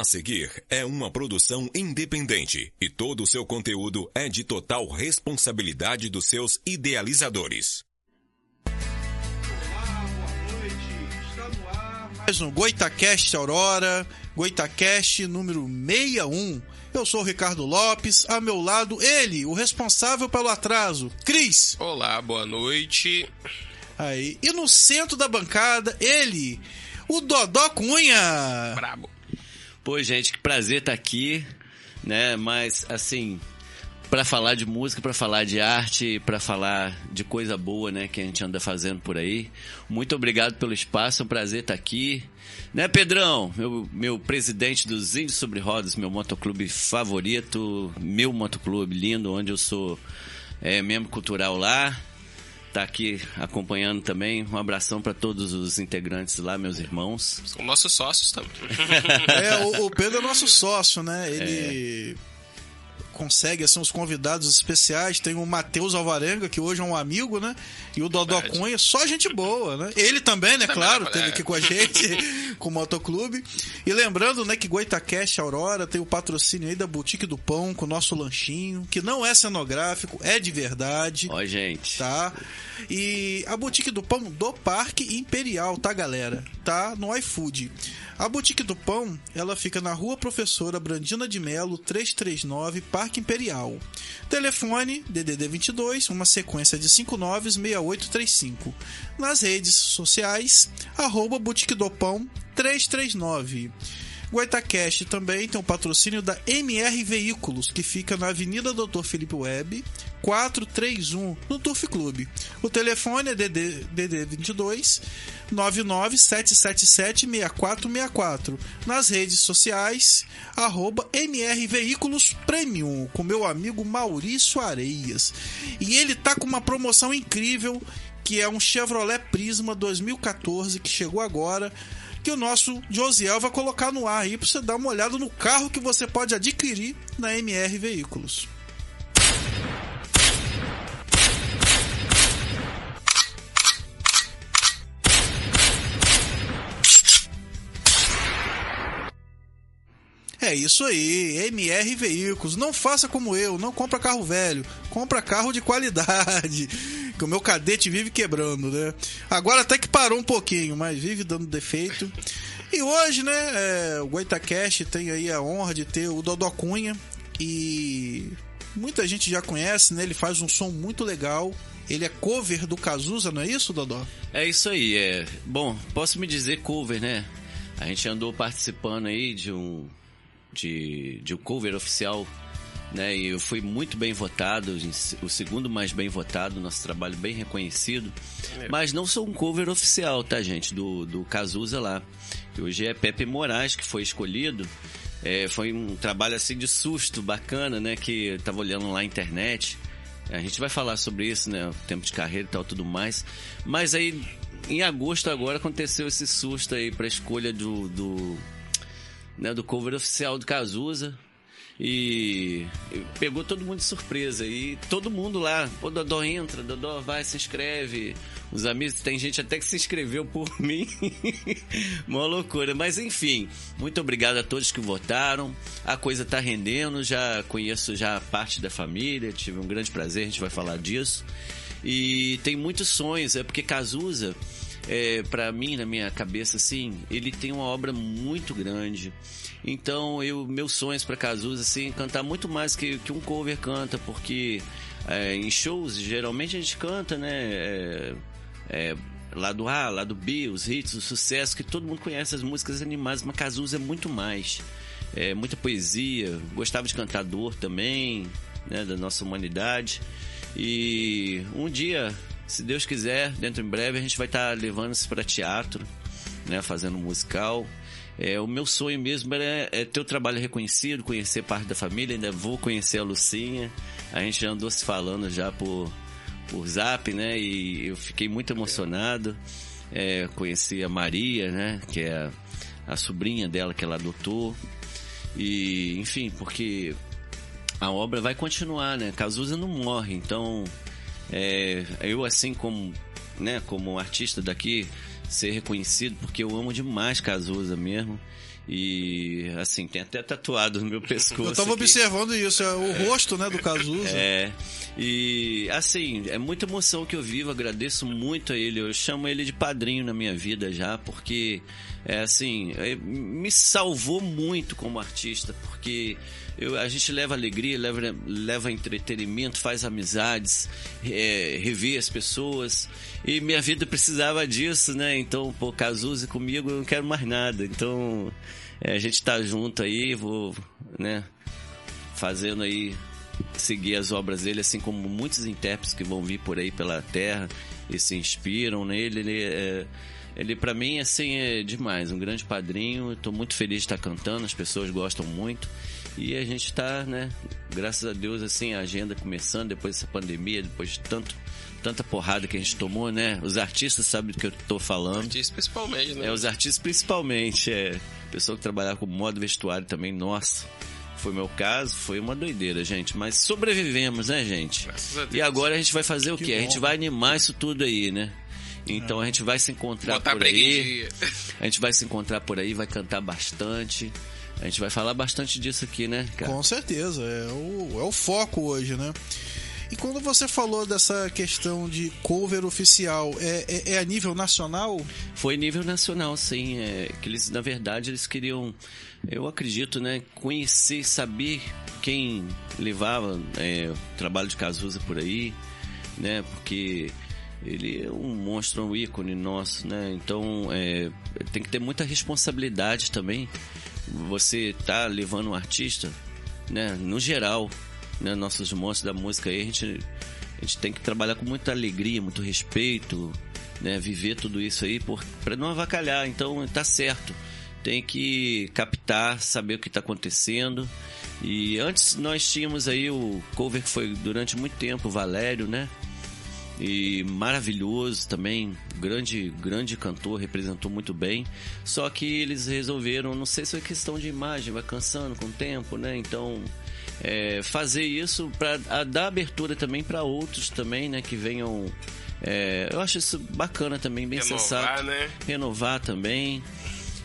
A seguir é uma produção independente e todo o seu conteúdo é de total responsabilidade dos seus idealizadores. Olá, boa noite. Está no ar mais um Goitacast Aurora, Goitacast número 61. Eu sou o Ricardo Lopes, a meu lado ele, o responsável pelo atraso, Cris. Olá, boa noite. Aí, e no centro da bancada, ele, o Dodó Cunha. Brabo. Pô, gente, que prazer estar aqui, né? Mas assim, para falar de música, para falar de arte, para falar de coisa boa, né, que a gente anda fazendo por aí. Muito obrigado pelo espaço, é um prazer estar aqui. Né, Pedrão, meu, meu presidente dos Índios sobre Rodas, meu motoclube favorito, meu motoclube lindo, onde eu sou é, membro cultural lá. Tá aqui acompanhando também. Um abração para todos os integrantes lá, meus irmãos. São nossos sócios também. É, o, o Pedro é nosso sócio, né? Ele consegue assim, os convidados especiais. Tem o Matheus Alvarenga, que hoje é um amigo, né? E o Dodó. Cunha, só gente boa, né? Ele também, né? Também, claro, teve aqui com a gente, com o Motoclube. E lembrando, né, que Goitacast Aurora tem o patrocínio aí da Boutique do Pão, com o nosso lanchinho, que não é cenográfico, é de verdade Ó, gente. tá? E a Boutique do Pão do Parque Imperial, tá, galera? Tá no iFood. A Boutique do Pão, ela fica na Rua Professora Brandina de Melo, 339, Parque Imperial. Telefone DDD 22, uma sequência de 596835. Nas redes sociais, arroba Boutique do Pão 339. Goitacast também tem o patrocínio da MR Veículos, que fica na Avenida Doutor Felipe Web, 431, no Turf Clube. O telefone é DD, DD 22 99777 6464. Nas redes sociais, arroba MR Veículos Premium, com meu amigo Maurício Areias. E ele tá com uma promoção incrível, que é um Chevrolet Prisma 2014, que chegou agora que o nosso Josiel vai colocar no ar aí para você dar uma olhada no carro que você pode adquirir na MR Veículos. É isso aí, MR Veículos. Não faça como eu, não compra carro velho, compra carro de qualidade. Que o meu cadete vive quebrando, né? Agora até que parou um pouquinho, mas vive dando defeito. E hoje, né, é, o Goitacast tem aí a honra de ter o Dodó Cunha. E muita gente já conhece, né? Ele faz um som muito legal. Ele é cover do Cazuza, não é isso, Dodó? É isso aí, é. Bom, posso me dizer cover, né? A gente andou participando aí de um de, de um cover oficial, né? E eu fui muito bem votado, o segundo mais bem votado, nosso trabalho bem reconhecido. Mas não sou um cover oficial, tá, gente? Do, do Cazuza lá. Hoje é Pepe Moraes que foi escolhido. É, foi um trabalho assim de susto, bacana, né? Que eu tava olhando lá na internet. A gente vai falar sobre isso, né? O tempo de carreira e tal, tudo mais. Mas aí, em agosto agora, aconteceu esse susto aí pra escolha do, do, né, do cover oficial do Cazuza. E pegou todo mundo de surpresa. E todo mundo lá, pô, Dodó entra, Dodó vai, se inscreve. Os amigos, tem gente até que se inscreveu por mim. Uma loucura. Mas enfim, muito obrigado a todos que votaram. A coisa tá rendendo, já conheço já parte da família, tive um grande prazer, a gente vai falar disso. E tem muitos sonhos, é porque Cazuza é, para mim, na minha cabeça, assim, ele tem uma obra muito grande. Então, eu, meus sonhos para Cazuza, assim, cantar muito mais que, que um cover canta, porque é, em shows, geralmente a gente canta, né? É, é, lado A, lado B, os hits, o sucesso, que todo mundo conhece as músicas animadas, mas Cazuza é muito mais. É, muita poesia, gostava de cantar dor também, né, da nossa humanidade. E um dia, se Deus quiser, dentro em breve, a gente vai estar levando isso para teatro, né, fazendo musical. É, o meu sonho mesmo é, é, ter o trabalho reconhecido, conhecer parte da família, ainda vou conhecer a Lucinha. A gente já andou se falando já por, por zap, né? E eu fiquei muito emocionado. É, conheci a Maria, né? Que é a, a sobrinha dela que ela adotou. E, enfim, porque a obra vai continuar, né? Cazuza não morre, então é, eu assim como, né, como artista daqui ser reconhecido porque eu amo demais Cazuza mesmo E assim, tem até tatuado no meu pescoço. Eu tava aqui. observando isso, é o rosto, né, do Cazuza. É. E assim, é muita emoção que eu vivo, agradeço muito a ele. Eu chamo ele de padrinho na minha vida já, porque é assim, é, me salvou muito como artista, porque eu, a gente leva alegria, leva, leva entretenimento, faz amizades, é, revê as pessoas. E minha vida precisava disso, né? Então, pô, Cazuza comigo eu não quero mais nada. Então, é, a gente tá junto aí, vou, né? Fazendo aí seguir as obras dele, assim como muitos intérpretes que vão vir por aí pela terra e se inspiram nele. Ele, é, ele para mim, assim, é demais. Um grande padrinho. Estou muito feliz de estar cantando, as pessoas gostam muito. E a gente está, né, graças a Deus, assim, a agenda começando depois dessa pandemia, depois de tanto, tanta porrada que a gente tomou, né? Os artistas sabem do que eu tô falando. Artista principalmente, né? É, os artistas principalmente, é. Pessoa que trabalhava com modo vestuário também, nossa. Foi meu caso, foi uma doideira, gente. Mas sobrevivemos, né, gente? Graças a Deus. E agora a gente vai fazer o Que quê? A bom. gente vai animar isso tudo aí, né? Então a gente vai se encontrar Botar por aí. A gente vai se encontrar por aí, vai cantar bastante. A gente vai falar bastante disso aqui, né, cara? Com certeza, é o, é o foco hoje, né? E quando você falou dessa questão de cover oficial, é, é, é a nível nacional? Foi nível nacional, sim. É, que eles, na verdade, eles queriam, eu acredito, né, conhecer, saber quem levava é, o trabalho de Cazuza por aí, né, porque ele é um monstro, um ícone nosso, né, então é, tem que ter muita responsabilidade também. Você tá levando um artista, né, no geral, né, nossos monstros da música aí, a gente, a gente tem que trabalhar com muita alegria, muito respeito, né, viver tudo isso aí para não avacalhar. Então tá certo, tem que captar, saber o que está acontecendo. E antes nós tínhamos aí o cover que foi durante muito tempo, o Valério, né? E maravilhoso também, grande grande cantor, representou muito bem. Só que eles resolveram, não sei se é questão de imagem, vai cansando com o tempo, né? Então é, fazer isso para dar abertura também para outros também, né? Que venham. é, eu acho isso bacana também, bem Renovar, sensato. né? Renovar também.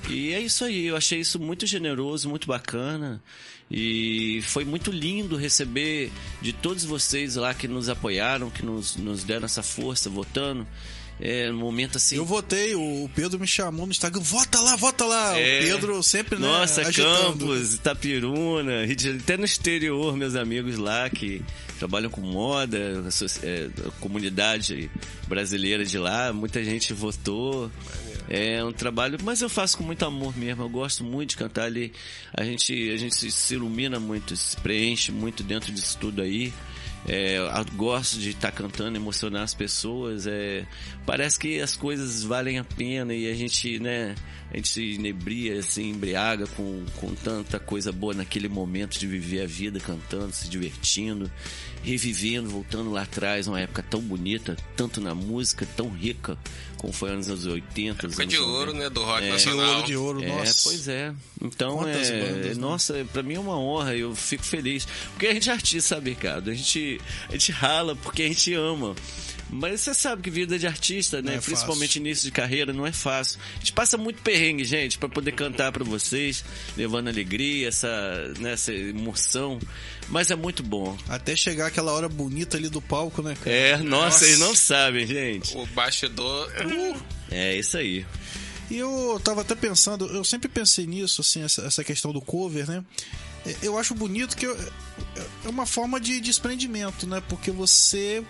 E é isso aí, eu achei isso muito generoso, muito bacana. E foi muito lindo receber de todos vocês lá que nos apoiaram, que nos, nos deram essa força votando. É um momento assim. Eu votei, o Pedro me chamou no Instagram, vota lá, vota lá. É. O Pedro sempre, né, Nossa, agitando. Campos, Itapiruna, até no exterior, meus amigos lá que trabalham com moda, a é, a comunidade brasileira de lá, muita gente votou. É um trabalho, mas eu faço com muito amor mesmo. Eu gosto muito de cantar ali. A gente, a gente se- se ilumina muito, se preenche muito dentro disso tudo aí. É, gosto de estar cantando, emocionar as pessoas. É, parece que as coisas valem a pena e a gente, né, a gente se inebria, assim, embriaga com, com tanta coisa boa naquele momento de viver a vida cantando, se divertindo, revivendo, voltando lá atrás, uma época tão bonita, tanto na música, tão rica, como foi nos anos 80. Época anos de 90. ouro, né? Do rock É. De nacional. ouro, de ouro, É, nossa. pois é. Então, Quantas é, bandas, né? nossa, pra mim é uma honra, eu fico feliz. Porque a gente é artista, sabe, Ricardo? A gente, a gente rala porque a gente ama. Mas você sabe que vida de artista, né? É Principalmente fácil. início de carreira, não é fácil. A gente passa muito perrengue, gente, pra poder cantar pra vocês, levando alegria, essa, né, essa emoção. Mas é muito bom. Até chegar aquela hora bonita ali do palco, né, cara? É, nossa, Nossa. vocês não sabem, gente. O bastidor. É isso aí. E eu tava até pensando, eu sempre pensei nisso, assim, essa, essa questão do cover, né? É, Eu acho bonito que eu- é uma forma de desprendimento, né? Porque você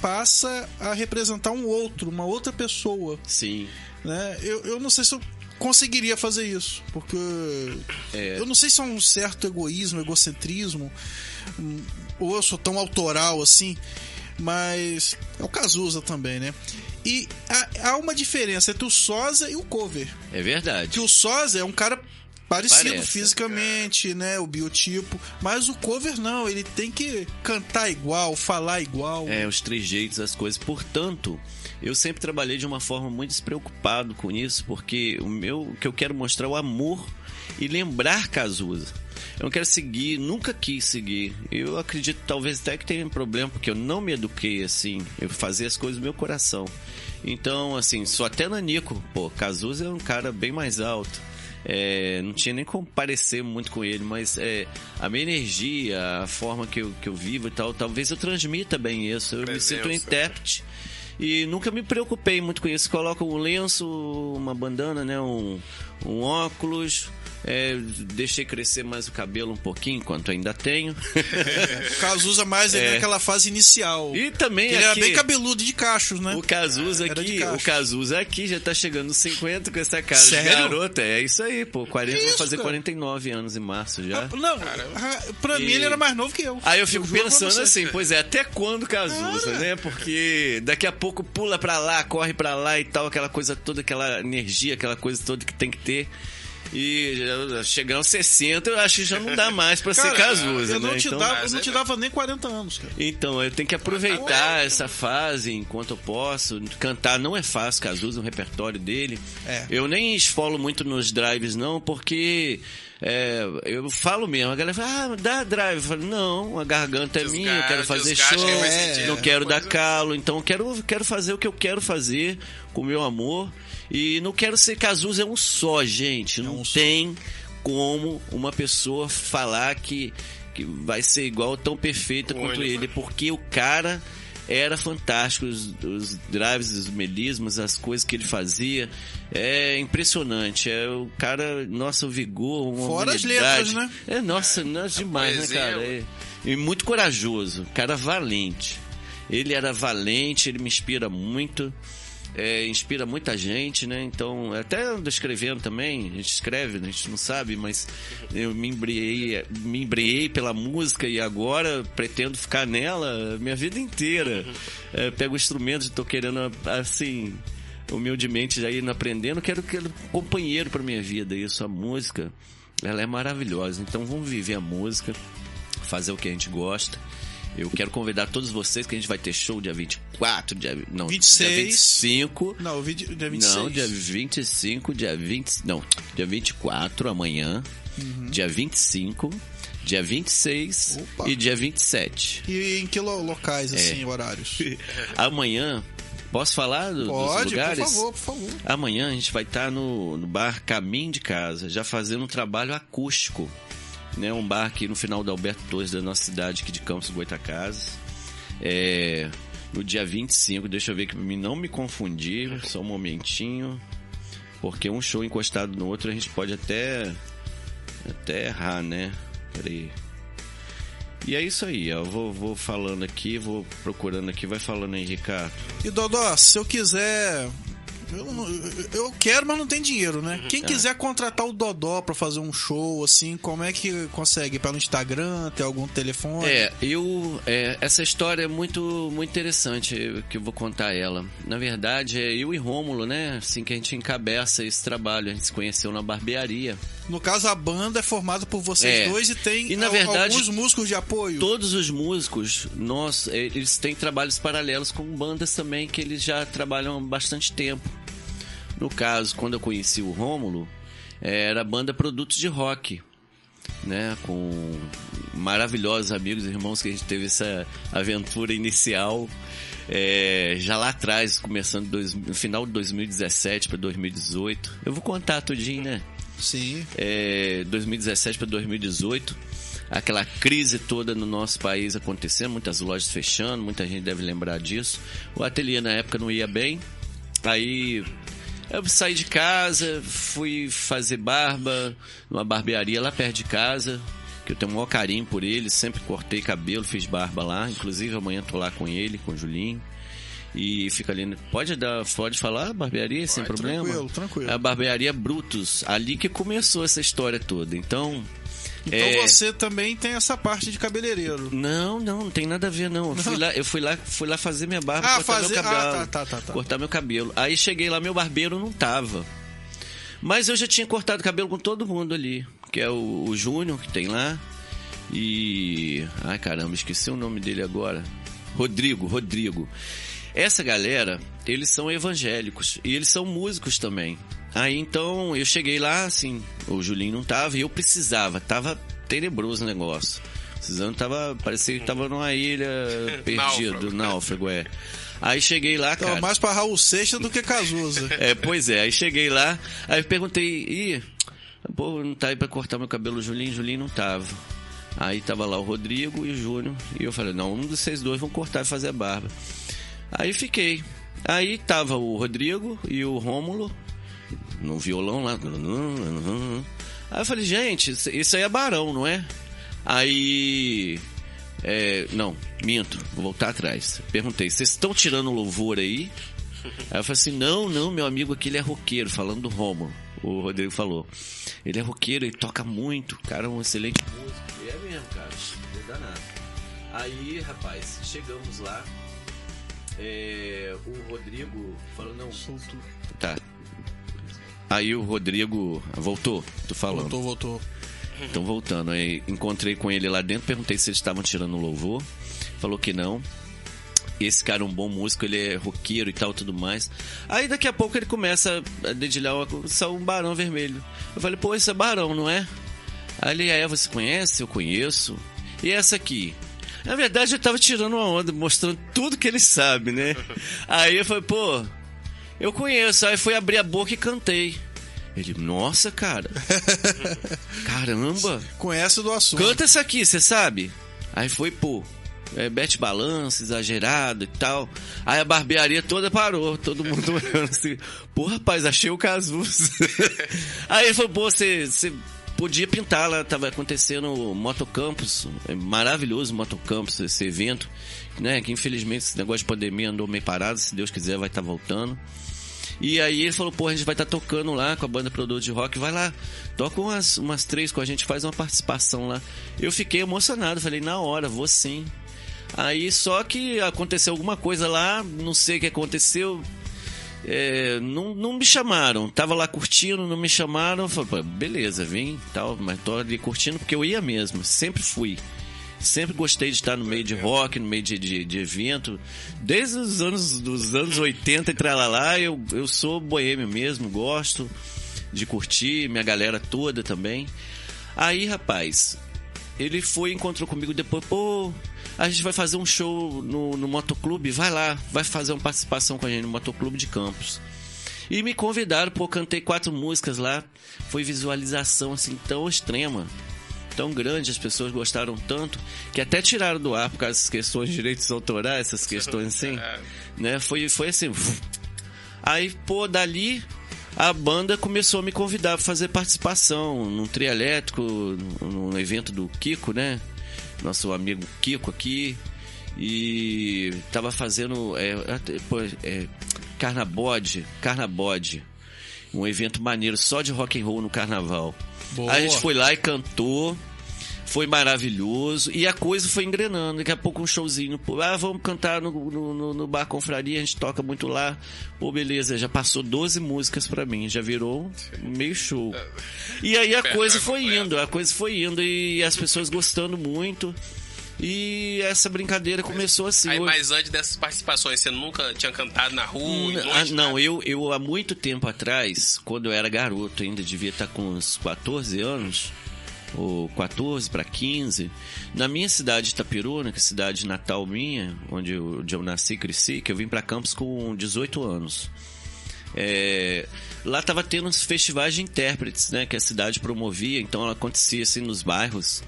passa a representar um outro, uma outra pessoa, Sim. né? Eu, eu não sei se eu conseguiria fazer isso, porque É. eu não sei se é um certo egoísmo, egocentrismo, hum, ou eu sou tão autoral assim, mas é o Cazuza também, né? E há, há uma diferença entre o Sosa e o cover. É verdade. Que o Sosa é um cara parecido Parece. fisicamente, né? O biotipo. Mas o cover não, ele tem que cantar igual, falar igual. É, os trejeitos, as coisas. Portanto, eu sempre trabalhei de uma forma muito despreocupado com isso, porque o meu o que eu quero mostrar é o amor e lembrar Cazuza. Eu não quero seguir, nunca quis seguir. Eu acredito talvez até que tenha um problema, porque eu não me eduquei assim. Eu fazia as coisas do meu coração. Então, assim, sou até nanico. Pô, Cazuza é um cara bem mais alto. É, não tinha nem como parecer muito com ele, mas é, a minha energia, a forma que eu, que eu vivo e tal, talvez eu transmita bem isso. Eu me sinto um Presença. intérprete. E nunca me preocupei muito com isso. Coloco um lenço, uma bandana, né? Um, um óculos. É, deixei crescer mais o cabelo um pouquinho, enquanto ainda tenho. Cazuza mais É. naquela fase inicial. e também ele era bem cabeludo de cachos, né? o Cazuza aqui, o Cazuza aqui já tá chegando nos 50 com essa cara Sério? de garota. É isso aí, pô. 40, Que vou isso, fazer cara? 49 anos em março já. Ah, Não, ah, pra mim E- ele era mais novo que eu. Aí eu fico pra pensando assim, pois é, até quando Cazuza, Cara. né? Porque daqui a pouco pula pra lá, corre pra lá e tal, aquela coisa toda, aquela energia, aquela coisa toda que tem que ter. E já- chegando aos 60, eu acho que já não dá mais pra Cara, ser Cazuza, eu não, né? te Então, dava, eu não é te dava nem 40 anos, cara. então, eu tenho que aproveitar essa fase enquanto eu posso. Cantar não é fácil, Cazuza, o repertório dele. É. Eu nem esfolo muito nos drives, não, porque é, eu falo mesmo. A galera fala, ah, dá drive. Eu falo, não, a garganta é minha, eu quero fazer desgaste show, que sentir, não né? quero dar calo. Então, eu quero, quero fazer o que eu quero fazer com o meu amor. E não quero ser Cazuza, é um só, gente. Não um só. tem como uma pessoa falar que, que vai ser igual, tão perfeita quanto Único. ele, porque o cara era fantástico, os, os drives, os melismos, as coisas que ele fazia, é impressionante, é o cara, nossa, o vigor, uma Fora as letras, né? É, nossa, nossa demais, né, poesia, cara? É, e muito corajoso, cara valente. Ele era valente, ele me inspira muito. É, inspira muita gente, né? Então, até escrevendo também, a gente escreve, né? a gente não sabe, mas eu me embriei, me embriei pela música e agora pretendo ficar nela minha vida inteira. É, pego instrumentos e tô querendo, assim, humildemente já indo aprendendo, quero, quero um companheiro para minha vida. Isso, a música, ela é maravilhosa. Então, vamos viver a música, fazer o que a gente gosta. Eu quero convidar todos vocês que a gente vai ter show dia 24, dia, não, 26. dia 25. Não, dia 26. Não, dia 25, dia 20, não, dia 24 amanhã, dia 25, dia 26 Uhum. Opa. e dia 27. E em que lo- locais, É. assim, horários? Amanhã, posso falar do, dos Pode, por lugares? favor, por favor. Amanhã a gente vai estar no, no bar Caminho de Casa, já fazendo um trabalho acústico. Né, um bar aqui no final da Alberto Torres, da nossa cidade aqui de Campos Goitacazes. É, no dia 25, deixa eu ver que mim não me confundir, só um momentinho. Porque um show encostado no outro a gente pode até, até errar, né? Peraí. E é isso aí, eu vou, vou falando aqui, vou procurando aqui, vai falando aí, Ricardo. E Dodó, se eu quiser. Eu, não- eu quero, mas não tem dinheiro, né? Quem quiser contratar o Dodó pra fazer um show, assim, como é que consegue? Pelo Instagram, tem algum telefone? É, eu. é, essa história é muito, muito interessante que eu vou contar ela. Na verdade, é eu e Rômulo, né? Assim que a gente encabeça esse trabalho. A gente se conheceu na barbearia. No caso, a banda é formada por vocês É. dois e tem E, na al- verdade, alguns músicos de apoio. Todos os músicos, nós, é, eles têm trabalhos paralelos com bandas também que eles já trabalham há bastante tempo. No caso, quando eu conheci o Rômulo, era a banda Produtos de Rock. Né, com maravilhosos amigos e irmãos que a gente teve essa aventura inicial é, já lá atrás, começando dois- no final de 2017 para 2018. Eu vou contar tudinho, né? Sim. é, 2017 para 2018, aquela crise toda no nosso país acontecendo, muitas lojas fechando, muita gente deve lembrar disso. O ateliê na época não ia bem, aí eu saí de casa, fui fazer barba numa barbearia lá perto de casa, que eu tenho o maior carinho por ele, sempre cortei cabelo, fiz barba lá, inclusive amanhã tô lá com ele, com o Julinho. E fica ali. Pode dar, pode falar barbearia sem problema? tranquilo, tranquilo. A barbearia Brutus, ali que começou essa história toda. Então, Então é, você também tem essa parte de cabeleireiro. não, não, não tem nada a ver não. Eu fui lá, eu fui lá, fui lá fazer minha barba, Ah, cortar fazer- meu cabelo, ah, tá, tá, tá, tá. cortar meu cabelo. Aí cheguei lá, meu barbeiro não tava. Mas eu já tinha cortado cabelo com todo mundo ali, que é o, o Júnior que tem lá e ai caramba, esqueci o nome dele agora. Rodrigo, Rodrigo. Essa galera, eles são evangélicos e eles são músicos também. Aí então eu cheguei lá, assim, o Julinho não tava e eu precisava, tava tenebroso o negócio. Precisando, tava, parecia que tava numa ilha perdido, Náufrago. náufrago, é. Aí cheguei lá, Então, cara. mais pra Raul Seixas do que Cazuza. É, pois é, aí cheguei lá, aí perguntei, ih, Pô, não tá aí pra cortar meu cabelo, Julinho? Julinho não tava. Aí tava lá o Rodrigo e o Júnior. E eu falei, não, um dos vocês dois vão cortar e fazer a barba. Aí fiquei. Aí tava o Rodrigo e o Rômulo no violão lá. Aí eu falei, gente, isso aí é Barão, não é? Aí. É, não, minto, vou voltar atrás. Perguntei, vocês estão tirando louvor aí? Aí eu falei assim, não, não, meu amigo aqui ele é roqueiro, falando do Rômulo. O Rodrigo falou. Ele é roqueiro, ele toca muito, cara, é um excelente músico. É mesmo, cara, é danado. Aí, rapaz, chegamos lá. É, o Rodrigo falou, não. Solto. Tá. Aí o Rodrigo voltou, tu falando. Voltou, voltou. Então voltando, aí encontrei com ele lá dentro, perguntei se eles estavam tirando louvor. Falou que não. Esse cara é um bom músico, ele é roqueiro e tal, tudo mais. Aí daqui a pouco ele começa a dedilhar só um barão vermelho. Eu falei, pô, esse é barão, não é? Aí ele, é, você conhece? Eu conheço. E essa aqui? Na verdade, eu tava tirando uma onda, mostrando tudo que ele sabe, né? Aí eu falei, pô, eu conheço. Aí fui abrir a boca e cantei. Ele, nossa, cara. Caramba. Conhece do assunto. Canta essa aqui, você sabe? Aí foi, pô. É, Bete Balança, exagerado e tal. Aí a barbearia toda parou, todo mundo olhando assim. Pô, rapaz, achei o Casus. Aí ele falou, pô, você, você podia pintar lá, tava acontecendo o Motocampus, é maravilhoso o Motocampus, esse evento, né? Que infelizmente esse negócio de pandemia andou meio parado, se Deus quiser vai estar tá voltando. E aí ele falou, pô, a gente vai estar tá tocando lá com a banda produto de rock, vai lá, toca umas, umas três com a gente, faz uma participação lá. Eu fiquei emocionado, falei, na hora, vou sim. Aí só que aconteceu alguma coisa lá, não sei o que aconteceu. É, não, não me chamaram, tava lá curtindo, não me chamaram. Falei, beleza, vim tal, mas tô ali curtindo porque eu ia mesmo, sempre fui. Sempre gostei de estar no meio de rock, no meio de, de, de evento. Desde os anos, dos anos 80 e lá eu, eu sou boêmio mesmo, gosto de curtir, minha galera toda também. Aí, rapaz, ele foi encontrou comigo depois, pô, a gente vai fazer um show no, no motoclube, vai lá, vai fazer uma participação com a gente no motoclube de Campos. E me convidaram, pô, cantei quatro músicas lá, foi visualização assim tão extrema, tão grande, as pessoas gostaram tanto, que até tiraram do ar por causa das questões de direitos autorais, essas questões assim, né? Foi, foi assim. Aí, pô, dali a banda começou a me convidar para fazer participação num trio elétrico, num evento do Kiko, né? Nosso amigo Kiko aqui. E tava fazendo é, é, Carnabode, Carnabode. Um evento maneiro só de rock and roll no carnaval. Boa. A gente foi lá e cantou. Foi maravilhoso. E a coisa foi engrenando. Daqui a pouco um showzinho. Pô, ah, vamos cantar no, no, no- no Bar Confraria. A gente toca muito lá. Pô, beleza. Já passou 12 músicas pra mim. Já virou meio show. E aí a coisa foi indo. A coisa foi indo. E as pessoas gostando muito. E essa brincadeira começou assim. Aí, mas antes dessas participações, você nunca tinha cantado na rua? Hum, noite, ah, não, eu, eu há muito tempo atrás, quando eu era garoto, ainda devia estar com uns 14 anos, ou 14 para 15, na minha cidade de Itapiruna, que é a cidade natal minha, onde eu, onde eu nasci e cresci, que eu vim para Campos com 18 anos. É, lá tava tendo uns festivais de intérpretes, né, que a cidade promovia, então ela acontecia assim nos bairros,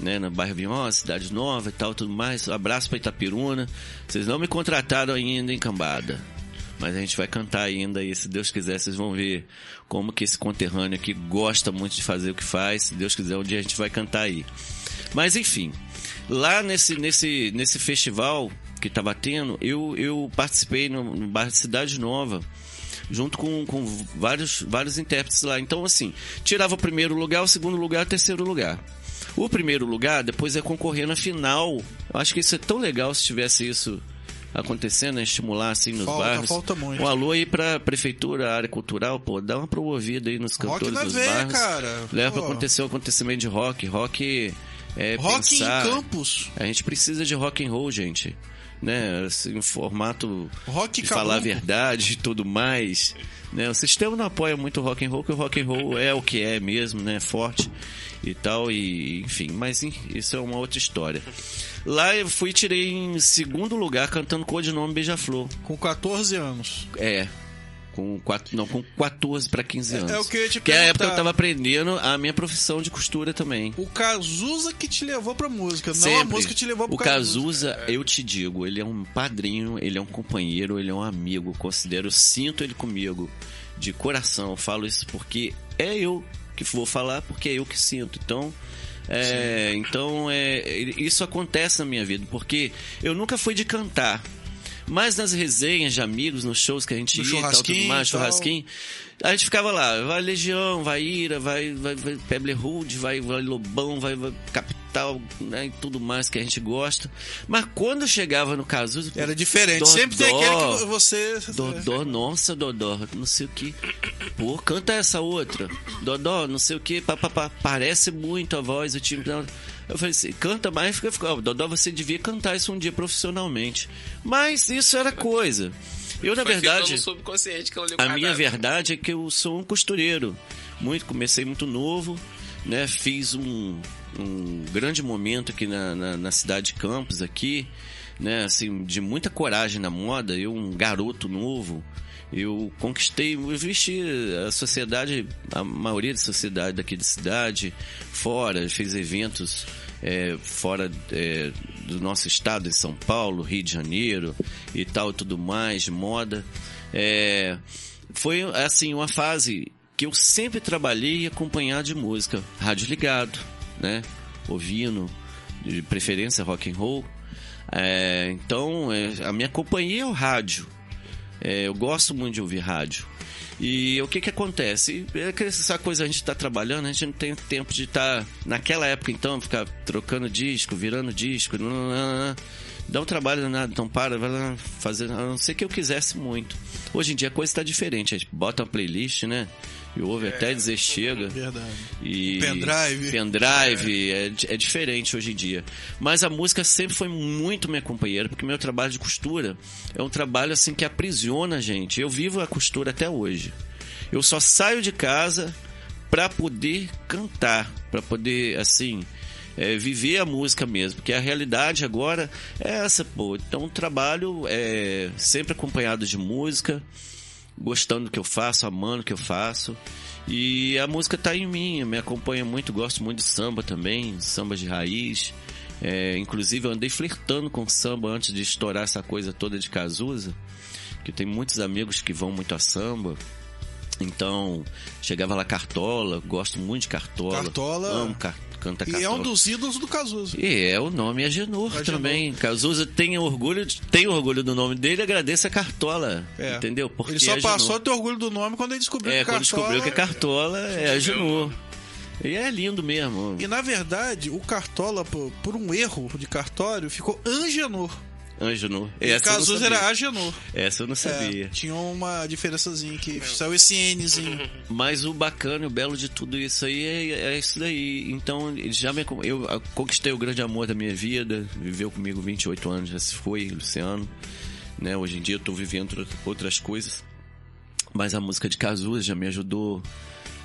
né, no bairro Vinhosa, cidade nova e tal, tudo mais. Abraço para Itapiruna. Vocês não me contrataram ainda em Cambada. Mas a gente vai cantar ainda e se Deus quiser, vocês vão ver como que esse conterrâneo aqui gosta muito de fazer o que faz. Se Deus quiser, um dia a gente vai cantar aí. Mas enfim, lá nesse, nesse, nesse festival que tava tendo, eu, eu participei no, no bairro Cidade Nova junto com, com vários, vários intérpretes lá. Então, assim, tirava o primeiro lugar, o segundo lugar, o terceiro lugar. O primeiro lugar, depois é concorrer na final. Eu acho que isso é tão legal se tivesse isso acontecendo, né? estimular assim nos Falta, bairros. falta muito. Um alô aí pra prefeitura, área cultural, pô, dá uma promovida aí nos cantores dos veia, bairros. cara. Leva Pô. pra acontecer um acontecimento de rock. Rock é Rock pensar... em Campos. A gente precisa de rock and roll, gente. Né, assim, em formato Rock de falar a verdade e tudo mais. Né, o sistema não apoia muito o rock and roll, que o rock and roll é o que é mesmo, né, forte e tal e enfim, mas isso é uma outra história. Lá eu fui e tirei em segundo lugar cantando codinome Beija-Flor. Com 14 anos. É, Com quatro, não, com 14 para 15 anos. é o que eu ia te Que é a época que eu tava aprendendo a minha profissão de costura também. O Cazuza que te levou pra música, não a Sempre. música que te levou pro O Cazuza, eu te digo, ele é um padrinho, ele é um companheiro, ele é um amigo. Considero, sinto ele comigo de coração. Falo isso porque é eu que vou falar, porque é eu que sinto. Então, é, então é, isso acontece na minha vida, porque eu nunca fui de cantar. Mas nas resenhas de amigos, nos shows que a gente No ia, e tal, tudo mais, churrasquinho, a gente ficava lá, vai Legião, vai Ira, vai, vai, vai Pebble Hood, vai, vai Lobão, vai, vai Capital, né, e tudo mais que a gente gosta. Mas quando chegava no Cazuza... Era diferente. Dodó, Sempre tem aquele que você. Dodó, nossa, Dodó, não sei o que. Pô, canta essa outra. Dodó, não sei o que, papapá. Parece muito a voz, o time. Eu falei assim, canta mais, fica, fica. ó, Dodó, você devia cantar isso um dia profissionalmente. Mas isso era coisa. Eu, na Foi verdade. subconsciente que ela A minha verdade é que eu sou um costureiro. Muito, comecei muito novo, né? Fiz um, um grande momento aqui na, na, na cidade de Campos, aqui, né? Assim, de muita coragem na moda. Eu, um garoto novo, eu conquistei, eu vesti a sociedade, a maioria da sociedade daqui da cidade, fora, fiz eventos é, fora é, do nosso estado, em São Paulo, Rio de Janeiro e tal, tudo mais, moda. É, foi assim uma fase que eu sempre trabalhei acompanhado de música, rádio ligado, né, ouvindo, de preferência rock and roll. É, então é, a minha companhia é o rádio. É, eu gosto muito de ouvir rádio. E o que que acontece? É essa coisa a gente está trabalhando, a gente não tem tempo de estar naquela época então ficar trocando disco, virando disco, não, não, não, dá um trabalho danado, então para, vai lá fazer, a não ser que eu quisesse muito. Hoje em dia a coisa está diferente, a gente bota uma playlist, né? E ouve até dizer chega. Verdade. E Pendrive. Pendrive é, di- é diferente hoje em dia. Mas a música sempre foi muito minha companheira, porque meu trabalho de costura é um trabalho assim que aprisiona a gente. Eu vivo a costura até hoje. Eu só saio de casa para poder cantar, para poder assim é, viver a música mesmo, porque a realidade agora é essa, pô. Então, o trabalho é sempre acompanhado de música gostando do que eu faço, amando o que eu faço. E a música tá em mim, me acompanha muito, gosto muito de samba também, samba de raiz. É, inclusive eu andei flertando com samba antes de estourar essa coisa toda de Cazuza, que tem muitos amigos que vão muito a samba. Então, chegava lá Cartola, gosto muito de Cartola. Cartola. Amo car canta E é um dos ídolos do Cazuza. E é, o nome é Genor É também. Cazuza tem orgulho, tem orgulho do nome dele, agradece a Cartola. É. Entendeu? Porque ele só é passou a ter orgulho do nome quando ele descobriu É, que quando Cartola... descobriu que Cartola é a Genor. E é lindo mesmo. E na verdade, o Cartola, por, por um erro de cartório, ficou Angenor. Angenor. E Essa Cazuza era Agenor. Essa eu não É, sabia. tinha uma diferençazinha que saiu esse Nzinho. Mas o bacana e o belo de tudo isso aí é, é isso daí. Então, ele já me, eu conquistei o grande amor da minha vida, viveu comigo 28 anos, já se foi, Luciano. Né? Hoje em dia eu tô vivendo outra- outras coisas. Mas a música de Cazuza já me ajudou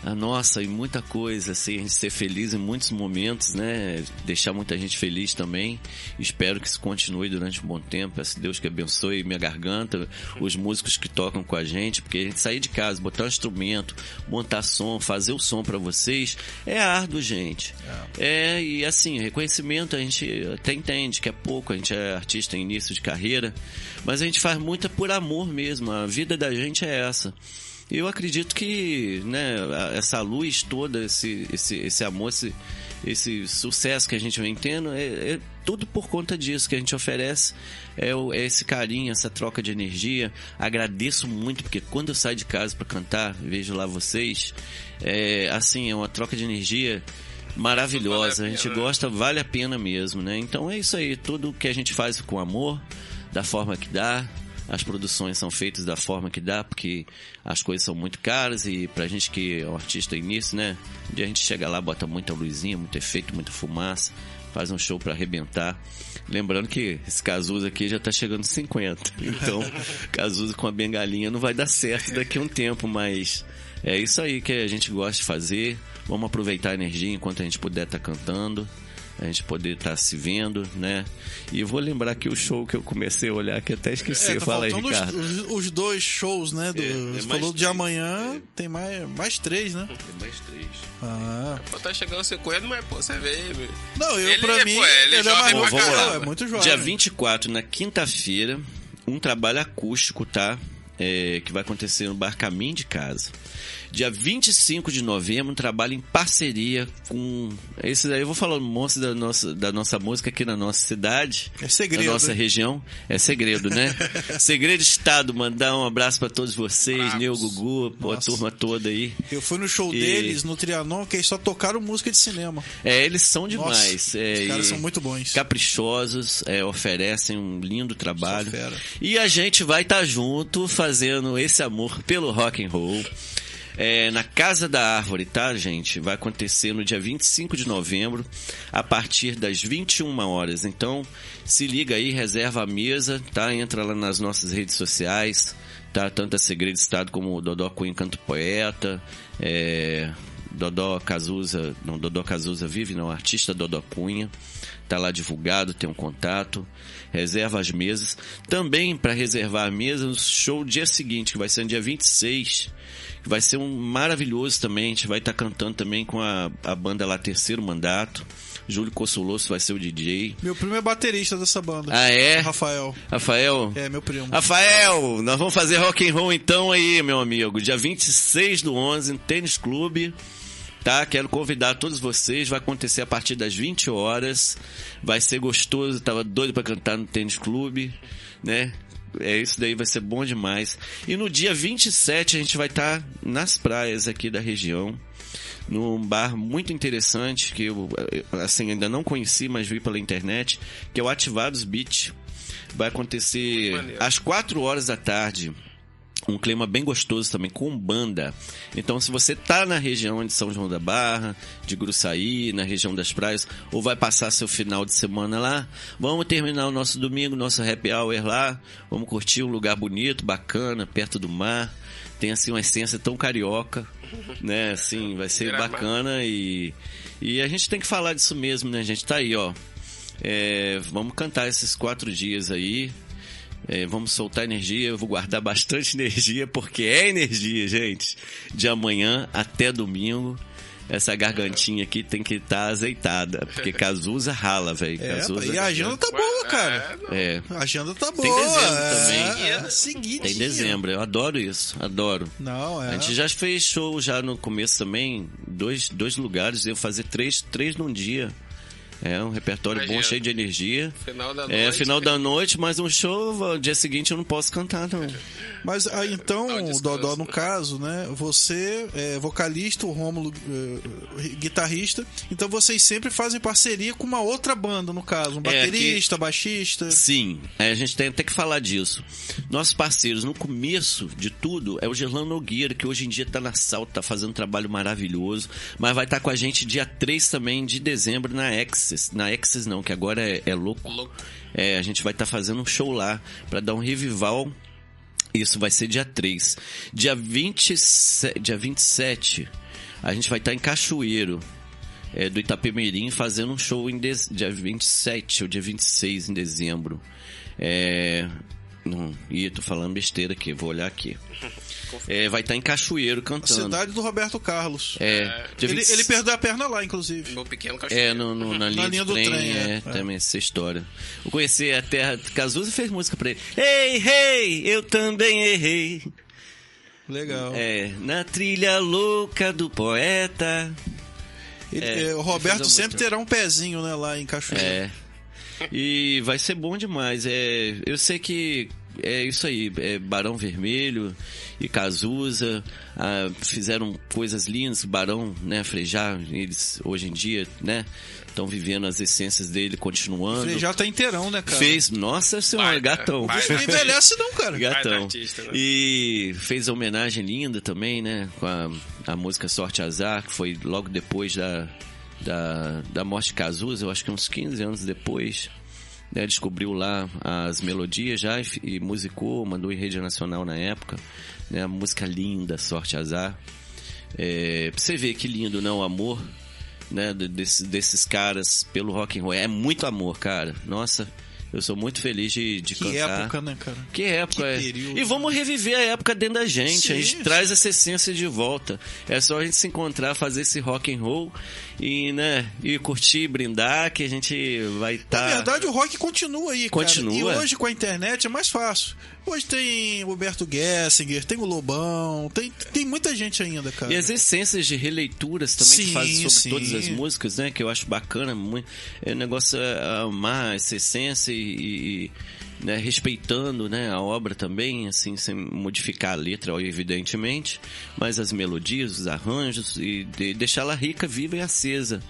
a nossa e muita coisa, assim, a gente ser feliz em muitos momentos, né? Deixar muita gente feliz também. Espero que isso continue durante um bom tempo. Peço Deus que abençoe minha garganta, os músicos que tocam com a gente, porque a gente sair de casa, botar um instrumento, montar som, fazer o som para vocês, é árduo, gente. É, e assim, reconhecimento a gente até entende que é pouco, a gente é artista em início de carreira, mas a gente faz muito por amor mesmo. A vida da gente é essa. Eu acredito que né, a- essa luz toda, esse, esse, esse amor, esse, esse sucesso que a gente vem tendo, é, é tudo por conta disso que a gente oferece. É, o- é esse carinho, essa troca de energia. Agradeço muito, porque quando eu saio de casa para cantar, vejo lá vocês, é assim, é uma troca de energia maravilhosa. A gente pena, né? gosta, vale a pena mesmo, né? Então é isso aí, tudo que a gente faz com amor, da forma que dá. As produções são feitas da forma que dá, porque as coisas são muito caras e pra gente que é um artista início, né? Um dia a gente chega lá, bota muita luzinha, muito efeito, muita fumaça, faz um show pra arrebentar. Lembrando que esse Cazuza aqui já tá chegando nos 50. Então, Cazuza com a bengalinha não vai dar certo daqui a um tempo, mas é isso aí que a gente gosta de fazer. Vamos aproveitar a energia enquanto a gente puder estar cantando. A gente poder estar se vendo, né? E eu vou lembrar que o show que eu comecei a olhar, que até esqueci. É, tá Fala aí, Ricardo. os- os dois shows, né? Do, É, é falou de três. amanhã, É. tem mais, mais três, né? Tem mais três. Ah. Pô, tá chegando 50, mas pô, você vê. meu. Não, eu Ele pra é, mim, pô, ele é ele é mais novo que eu, caramba. é muito jovem. Dia 24, na quinta-feira, um trabalho acústico, tá? É, que vai acontecer no Bar Caminho de Casa. Dia 25 de novembro, um trabalho em parceria com. Esse daí eu vou falar o monstro da nossa, da nossa música aqui na nossa cidade. É segredo, Na nossa região. É segredo, né? segredo Estado. Mandar um abraço pra todos vocês, Bravos. Neu Gugu, a turma toda aí. Eu fui no show E- deles, no Trianon, que eles só tocaram música de cinema. É, eles são demais. Nossa, é, os caras são muito bons. Caprichosos, é, oferecem um lindo trabalho. E a gente vai estar junto fazendo esse amor pelo rock and roll. É, na Casa da Árvore, tá, gente? Vai acontecer no dia 25 de novembro, a partir das 21 horas. Então, se liga aí, reserva a mesa, tá? Entra lá nas nossas redes sociais, tá? Tanto a Segredo Estado como o Dodó Cunha Canto Poeta, é, Dodó Cazuza, não, Dodó Cazuza vive, não, artista Dodó Cunha, tá lá divulgado, tem um contato, reserva as mesas. Também para reservar a mesa, o show dia seguinte, que vai ser no dia 26, que vai ser um maravilhoso também, a gente vai estar cantando também com a, a banda lá Terceiro Mandato, Júlio Cossoloso vai ser o DJ. Meu primo é baterista dessa banda. Ah, é? Rafael. Rafael? É, meu primo. Rafael, nós vamos fazer rock and roll então aí, meu amigo. Dia 26 do 11, no Tênis Clube. Tá? Quero convidar todos vocês. Vai acontecer a partir das 20 horas. Vai ser gostoso. Tava doido pra cantar no Tênis Clube, né? É isso daí, vai ser bom demais. E no dia 27 a gente vai estar nas praias aqui da região num bar muito interessante que eu assim ainda não conheci, mas vi pela internet, que é o Ativados Beach. Vai acontecer às 4 horas da tarde. Um clima bem gostoso também, com banda. Então, se você tá na região de São João da Barra, de Gruçaí, na região das praias, ou vai passar seu final de semana lá, vamos terminar o nosso domingo, nosso happy hour lá. Vamos curtir um lugar bonito, bacana, perto do mar. Tem assim uma essência tão carioca, né? Assim, vai ser bacana e, e a gente tem que falar disso mesmo, né? A gente tá aí, ó. É, vamos cantar esses quatro dias aí. É, vamos soltar energia, eu vou guardar bastante energia, porque é energia, gente. De amanhã até domingo. Essa gargantinha aqui tem que estar azeitada, porque Cazuza rala, velho. É, Cazuza e a agenda tá boa, cara. É, A agenda tá boa. Tem dezembro é, também. É, seguidinho. tem dezembro, eu adoro isso, adoro. Não, é. A gente já fez show já no começo também, dois, dois lugares, eu fazer três, três num dia. É um repertório bom, Imagina. cheio de energia. Final da É, noite. final da noite, mas um show, dia seguinte eu não posso cantar, não. Mas ah, então. Dodó, no caso, né? Você é vocalista, o Rômulo é, guitarrista. Então vocês sempre fazem parceria com uma outra banda, no caso. Um É, baterista, baixista. Sim, é, a gente tem até que falar disso. Nossos parceiros, no começo de tudo, é o Gerlano Nogueira, que hoje em dia tá na Salto, tá fazendo um trabalho maravilhoso, mas vai estar com a gente dia 3 também de dezembro na Axis. Na Axis não, que agora é, é louco. Louco. É, a gente vai estar fazendo um show lá pra dar um revival. Isso vai ser dia 3. Dia 27, dia 27 a gente vai estar em Cachoeiro, é, do Itapemirim, fazendo um show em dia 27 ou dia 26 em dezembro. É, não, ih, tô falando besteira aqui, vou olhar aqui. É, vai estar em Cachoeiro A cantando. cidade do Roberto Carlos. É, dia Ele, 20 ele perdeu a perna lá, inclusive. Meu pequeno cachorro. É, no, no- na, linha linha do, do trem, trem, é, é. também essa história. Eu conheci a terra. Cazuza fez música pra ele. Ei, ei, eu também errei. Legal. É, na trilha louca do poeta. Ele- é, é, o Roberto sempre terá um pezinho, né, lá em Cachoeiro. É. E vai ser bom demais. É, eu sei que é isso aí, é Barão Vermelho e Cazuza ah, fizeram coisas lindas, Barão, né, Frejá, eles hoje em dia, né, estão vivendo as essências dele, continuando. Ele já tá inteirão, né, cara? Fez, nossa senhora, Vai, gatão. vai, Não envelhece não, cara. Gatão. Artista, né? E fez a homenagem linda também, né? Com a, a música Sorte Azar, que foi logo depois da, da, da morte de Cazuza, eu acho que uns 15 anos depois. Né? Descobriu lá as melodias já e, e musicou, mandou em rede nacional na época. Né? Música linda, Sorte Azar. É, pra você ver que lindo, não? O amor. né, de- desse- desses caras pelo rock and roll. É muito amor, cara. Nossa, eu sou muito feliz de, de Que cantar. época, né, cara? Que época, Que é. E vamos reviver a época dentro da gente. a Sim, gente sim. traz essa essência de volta. É só a gente se encontrar, fazer esse rock and roll e, né, e curtir, brindar, que a gente vai estar. Na verdade, o rock continua aí, cara. Continua. E hoje, com a internet, é mais fácil. Hoje tem Roberto Gessinger, tem o Lobão, tem, tem muita gente ainda, cara. E as essências de releituras também que Sim, fazem sobre sim. todas as músicas, né? Que eu acho bacana. Muito, é, o negócio é amar essa essência e, e, né, respeitando né, a obra também, assim, sem modificar a letra, evidentemente, mas as melodias, os arranjos e de, deixá-la rica, viva e acesa.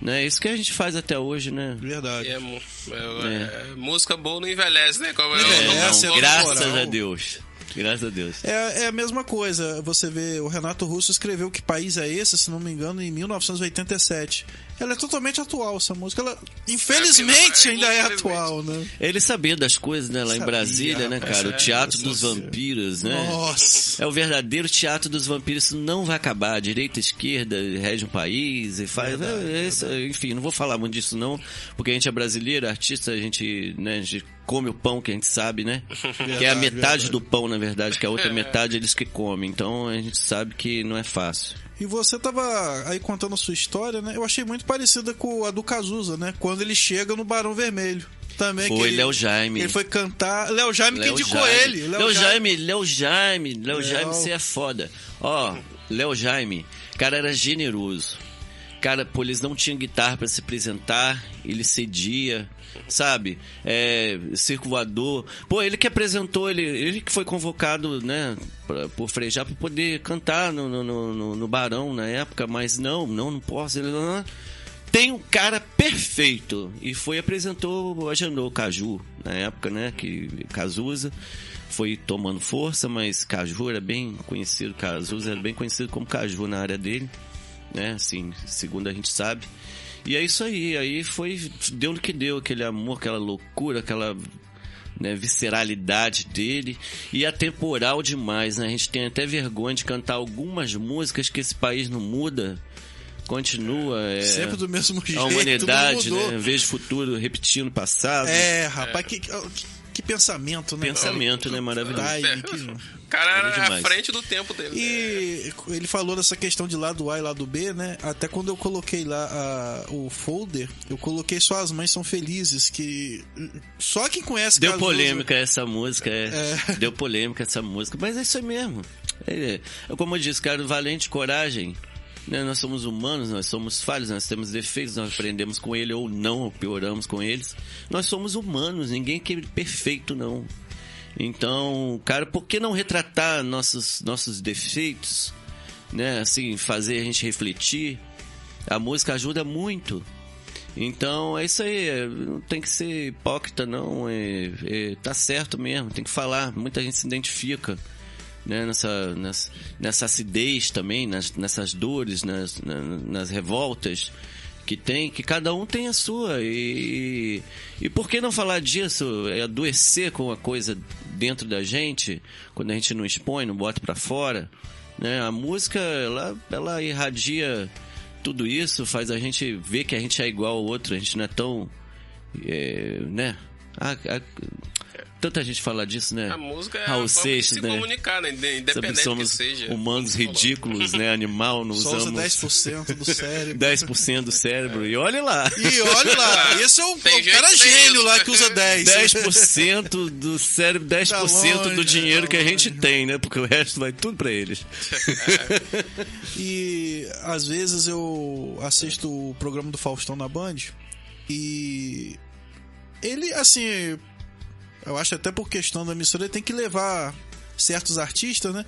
Né? Isso que a gente faz até hoje, né? Verdade. É, mu- é- é- música boa não envelhece, né? Como Não eu- envelhece, é do graças moral. a Deus. Graças a Deus. É, é a mesma coisa. Você vê, o Renato Russo escreveu Que País é Esse, se não me engano, em 1987. Ela é totalmente atual, essa música. Ela, infelizmente, É, ainda é infelizmente. atual, né? Ele sabia das coisas, né? Lá em Brasília, né, cara? O é, Teatro eu dos. Vampiros, né? Nossa. É o verdadeiro teatro dos vampiros. Isso não vai acabar. A direita e esquerda rege um país e faz. Verdade, é, isso, enfim, não vou falar muito disso, não, porque a gente é brasileiro, artista, a gente, né, a gente come o pão que a gente sabe, né? que é a Verdade, metade verdade. do pão, na verdade, que a outra metade eles que comem. Então a gente sabe que não é fácil. E você tava aí contando a sua história, né? Eu achei muito parecida com a do Cazuza, né? Quando ele chega no Barão Vermelho. Também que Foi ele, Léo Jaime. Ele foi cantar. Léo Jaime que Léo indicou Jaime. ele. Léo Jaime, Léo Jaime, Léo Léo. Jaime, você é foda. Ó, Léo Jaime, cara era generoso. Cara, pô, eles não tinham guitarra pra se apresentar, ele cedia, sabe? É, circo voador. Pô, ele que apresentou, ele, ele que foi convocado, né, pra, por Frejá pra poder cantar no, no, no, no- Barão na época, mas não, não, não posso. Ele não, tem um cara perfeito e foi apresentou, agendou o Caju na época, né, que Cazuza foi tomando força, mas Caju era bem conhecido, Cazuza era bem conhecido como Caju na área dele, né, assim, segundo a gente sabe. E é isso aí, aí foi deu no que deu, aquele amor, aquela loucura, aquela né, visceralidade dele e atemporal demais, né? A gente tem até vergonha de cantar algumas músicas que esse país não muda, continua. É, Sempre do mesmo jeito. a humanidade, né? Vejo o futuro repetindo o passado. É, rapaz, que, que, que pensamento, né? Pensamento, né? Maravilhoso. Ai, É. que- O cara era à frente do tempo dele. E ele falou dessa questão de lado A e lado B, né? Até quando eu coloquei lá a- o folder, eu coloquei só as mães são felizes, que só quem conhece Deu polêmica essa música, é. É. Deu polêmica essa música, mas é isso aí mesmo. É, é como eu disse, cara, valente coragem. Né? Nós somos humanos, nós somos falhos, nós temos defeitos, nós aprendemos com ele ou não, ou pioramos com eles. Nós somos humanos, ninguém é perfeito, não. Então, cara, por que não retratar nossos, nossos defeitos? Né? Assim, fazer a gente refletir. A música ajuda muito. Então é isso aí, é, não tem que ser hipócrita, não. É, é, tá certo mesmo, tem que falar. Muita gente se identifica né, nessa, nessa, nessa acidez também, nas, nessas dores, nas, na- nas revoltas que tem, que cada um tem a sua. E, e por que não falar disso? É adoecer com a coisa dentro da gente, quando a gente não expõe, não bota pra fora. Né? A música, ela, ela irradia tudo isso, faz a gente ver que a gente é igual ao outro, a gente não é tão. é, né? A- a- tanta gente fala disso, né? A música é Raul a forma de Seixas, se né? comunicar, né? Sabe, Independente somos que seja. humanos ridículos, né? Animal, não Só usa usamos 10% do cérebro. 10% do cérebro. E olha lá. E olha lá, esse é o, Tem o gente cara gênio isso. lá que usa 10. 10% do cérebro, 10% Tá longe, do dinheiro tá que a gente tem, né? Porque o resto vai tudo pra eles. E às vezes eu assisto o programa do Faustão na Band e ele, assim, eu acho até por questão da emissora, tem que levar certos artistas, né?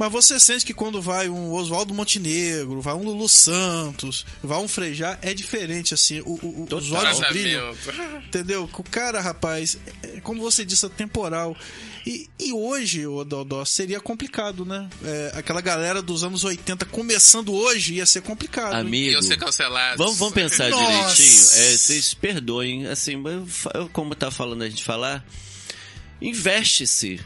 Mas você sente que quando vai um Oswaldo Montenegro, vai um Lulu Santos, vai um Frejá, é diferente, assim, o, o- os Total. olhos brilham. Entendeu? O cara, rapaz, é, como você disse, é temporal. E, e hoje, o Dodó, seria complicado, né? É, aquela galera dos anos 80 começando hoje ia ser complicado. Amigo. eu ser cancelado. Vamos, vamos pensar Nossa. direitinho. É, vocês perdoem, assim, eu- como tá falando a gente falar, investe-se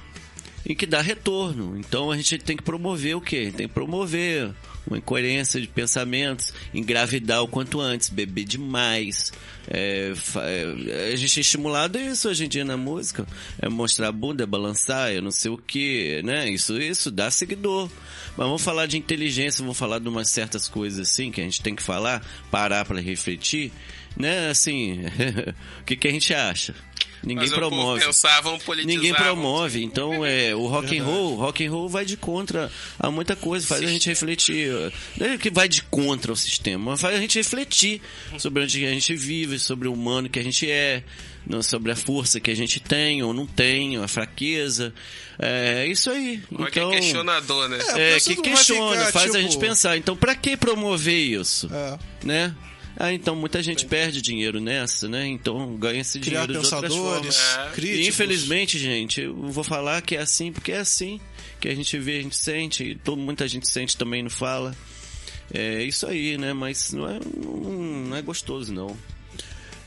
em que dá retorno. Então a gente tem que promover o quê? Tem que promover uma incoerência de pensamentos, engravidar o quanto antes, beber demais. É, é, a gente é estimulado isso hoje em dia na música. É mostrar a bunda, é balançar, eu não sei o que, né? Isso, isso dá seguidor. Mas vamos falar de inteligência, vamos falar de umas certas coisas assim que a gente tem que falar, parar para refletir, né? Assim, o que, que a gente acha? Ninguém Mas o povo promove. Ninguém promove. Então, é, o rock and roll, rock and roll vai de contra a muita coisa, faz a gente refletir. Não é que vai de contra o sistema, mas faz a gente refletir sobre onde a gente vive, sobre o humano que a gente é, não- sobre a força que a gente tem ou não tem, a fraqueza. É isso aí. Rock é Então, questionador, né? É, é, que questiona, ficar, faz a tipo- gente pensar. Então, pra que promover isso? É. Né? Ah, então muita gente perde dinheiro nessa, né? Então ganha esse Criar dinheiro de outras pensadores, formas. É. críticos. E, infelizmente, gente, eu vou falar que é assim porque é assim. Que a gente vê, a gente sente, e todo, muita gente sente também não fala. É isso aí, né? Mas não é, não, não é gostoso, não.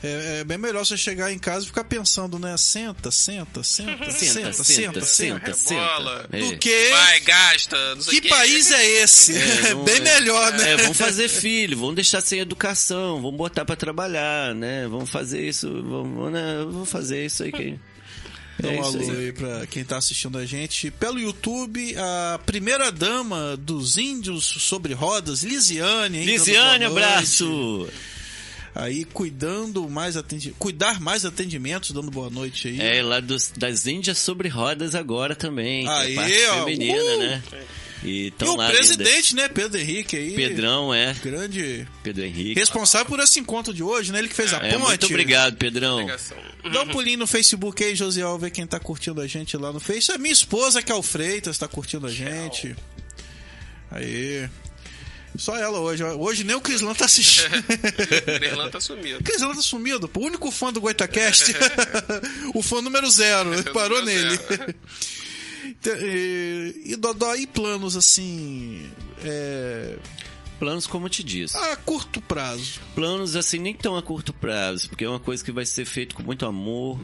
É, é bem melhor você chegar em casa e ficar pensando, né? Senta, senta, senta, senta, senta, senta. Rebola. É. Do que? Vai, gasta, não sei Que o quê. país é esse? É, não- bem melhor, né? É, vamos fazer filho, vamos deixar sem educação, vamos botar pra trabalhar, né? Vamos fazer isso, vamos, né? vamos fazer isso aí que. Dá É um isso alô aí. pra quem tá assistindo a gente. Pelo YouTube, a primeira dama dos índios sobre rodas, Lisiane. Lisiane, boa noite. Aí cuidando mais atendi... cuidar mais atendimentos, dando boa noite aí. É, lá dos, das Índias sobre rodas agora também. é Aí, parte ó, feminina, uh! né? E, e o lá presidente, né, Pedro Henrique aí. Pedrão, é. Grande Pedro Henrique. responsável por esse encontro de hoje, né? Ele que fez a É, ponte. muito obrigado, Pedrão. Dá um pulinho no Facebook aí, Josiel, ver quem tá curtindo a gente lá no Face. É minha esposa, que é o Freitas, tá curtindo a gente. Aí. Só ela hoje. Hoje nem o Crislan tá assistindo. Nerlan tá sumido. O Crislan tá sumido. O único fã do Goitacast. o fã número zero. Parou número nele. zero. Então, E, e Dodó, e planos assim. É, Planos como eu te disse. a curto prazo. Planos assim nem tão a curto prazo, porque é uma coisa que vai ser feito com muito amor,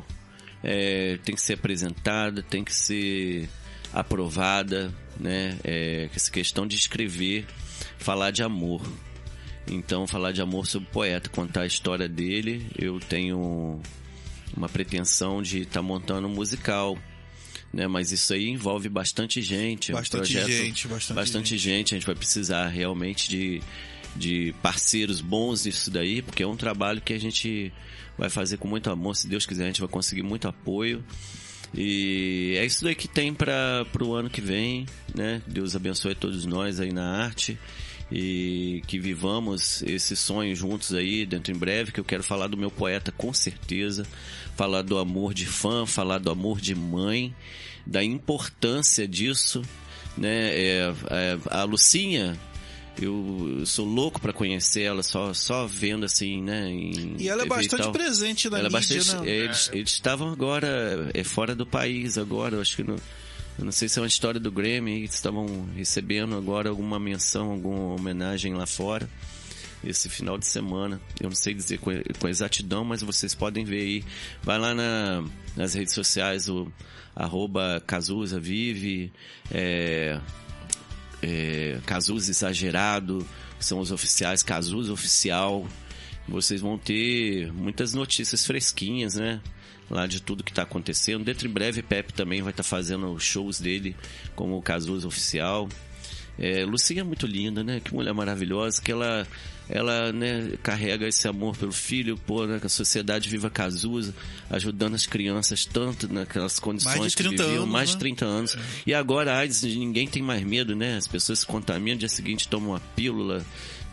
é, tem que ser apresentada, tem que ser aprovada, né? É, essa questão de escrever, falar de amor. Então, falar de amor sobre o poeta, contar a história dele, eu tenho uma pretensão de estar montando um musical. Né, mas isso aí envolve bastante gente. é um Bastante projeto- gente, bastante gente. A gente vai precisar realmente de, de parceiros bons nisso daí, porque é um trabalho que a gente vai fazer com muito amor. Se Deus quiser, a gente vai conseguir muito apoio. E é isso daí que tem para o ano que vem, né? Deus abençoe todos nós aí na arte e que vivamos esse sonho juntos aí dentro em breve, que eu quero falar do meu poeta com certeza, falar do amor de fã, falar do amor de mãe, da importância disso, né? É, é, a Lucinha, eu sou louco para conhecer ela, só, só vendo assim, né? E ela é bastante presente na Ela é mídia, bastante, né? eles, eles estavam agora é, fora do país agora, eu acho que no, eu não sei se é uma história do Grammy, eles estavam recebendo agora alguma menção, alguma homenagem lá fora esse final de semana. Eu não sei dizer com, exatidão, mas vocês podem ver aí. Vai lá na, nas redes sociais, o arroba Cazuza Vive, é, é, Cazuza Exagerado, são os oficiais, Cazuza Oficial. Vocês vão ter muitas notícias fresquinhas, né? Lá de tudo que está acontecendo. Dentro em breve, Pepe também vai estar fazendo shows dele como o Cazuza Oficial. É, Lucinha é muito linda, né? Que mulher maravilhosa, que ela, ela né, carrega esse amor pelo filho, pô, né, que a sociedade viva Cazuza, ajudando as crianças tanto naquelas condições Mais de que 30 viviam, anos, mais né? de 30 anos. E agora a AIDS, ninguém tem mais medo, né? As pessoas se contaminam, dia seguinte tomam uma pílula,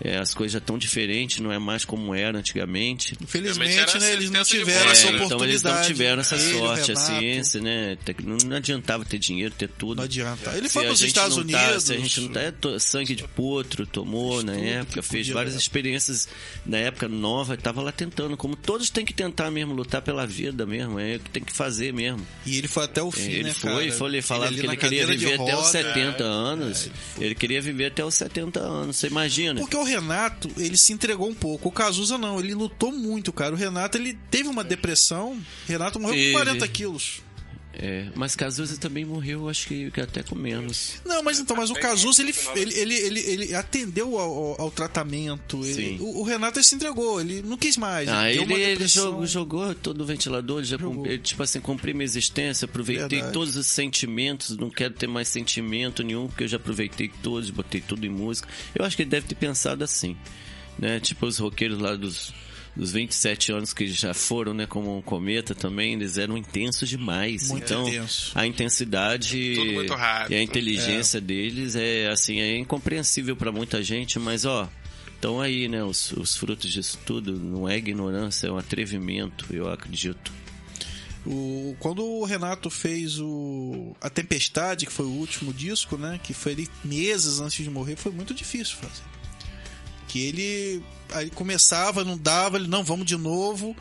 é, as coisas já estão diferentes, não é mais como era antigamente. Infelizmente, era né, eles não tiveram morte, essa né? oportunidade. então eles não tiveram essa Ele, sorte, a ciência, né? Tec- Não, adiantava ter dinheiro, ter tudo. Não adianta. Ele Se foi a para os gente Estados não tá- Unidos. se a gente não tá, é to- sangue de potro, tomou na época, fez várias né? experiências na época nova, tava lá tentando, como todos têm que tentar mesmo, lutar pela vida mesmo, é o que tem que fazer mesmo. E ele foi até o fim, ele né, foi, cara? foi, ele falava que ele queria viver até os roda. 70 anos. Ele queria viver até os 70 anos, você imagina? Porque o Renato, ele se entregou um pouco. O Cazuza não, ele lutou muito, cara. O Renato, ele teve uma depressão. Renato morreu com 40 quilos. É, mas Cazuza também morreu, acho que até com menos. Não, mas então, mas o Cazuza, ele, ele, ele, ele, ele atendeu ao, ao- tratamento. ele- Sim. o, o Renato ele se entregou, ele não quis mais. Ah, ele, ele jogou, jogou todo o ventilador, ele já Jogou. cum- ele, tipo assim, cumpri minha existência, aproveitei Verdade. todos os sentimentos, não quero ter mais sentimento nenhum, porque eu já aproveitei todos, botei tudo em música. Eu acho que ele deve ter pensado assim, né? Tipo os roqueiros lá dos, dos 27 anos que já foram, né, como um cometa também, eles eram intensos demais. Muito então, intenso. a intensidade rápido. e a inteligência deles é assim, é incompreensível para muita gente, mas ó, estão aí, né, os, os frutos disso tudo, não é ignorância, é um atrevimento, eu acredito. O, quando o Renato fez o A Tempestade, que foi o último disco, né? Que foi ali meses antes de morrer, foi muito difícil fazer. Que ele aí começava, não dava, ele não, vamos de novo.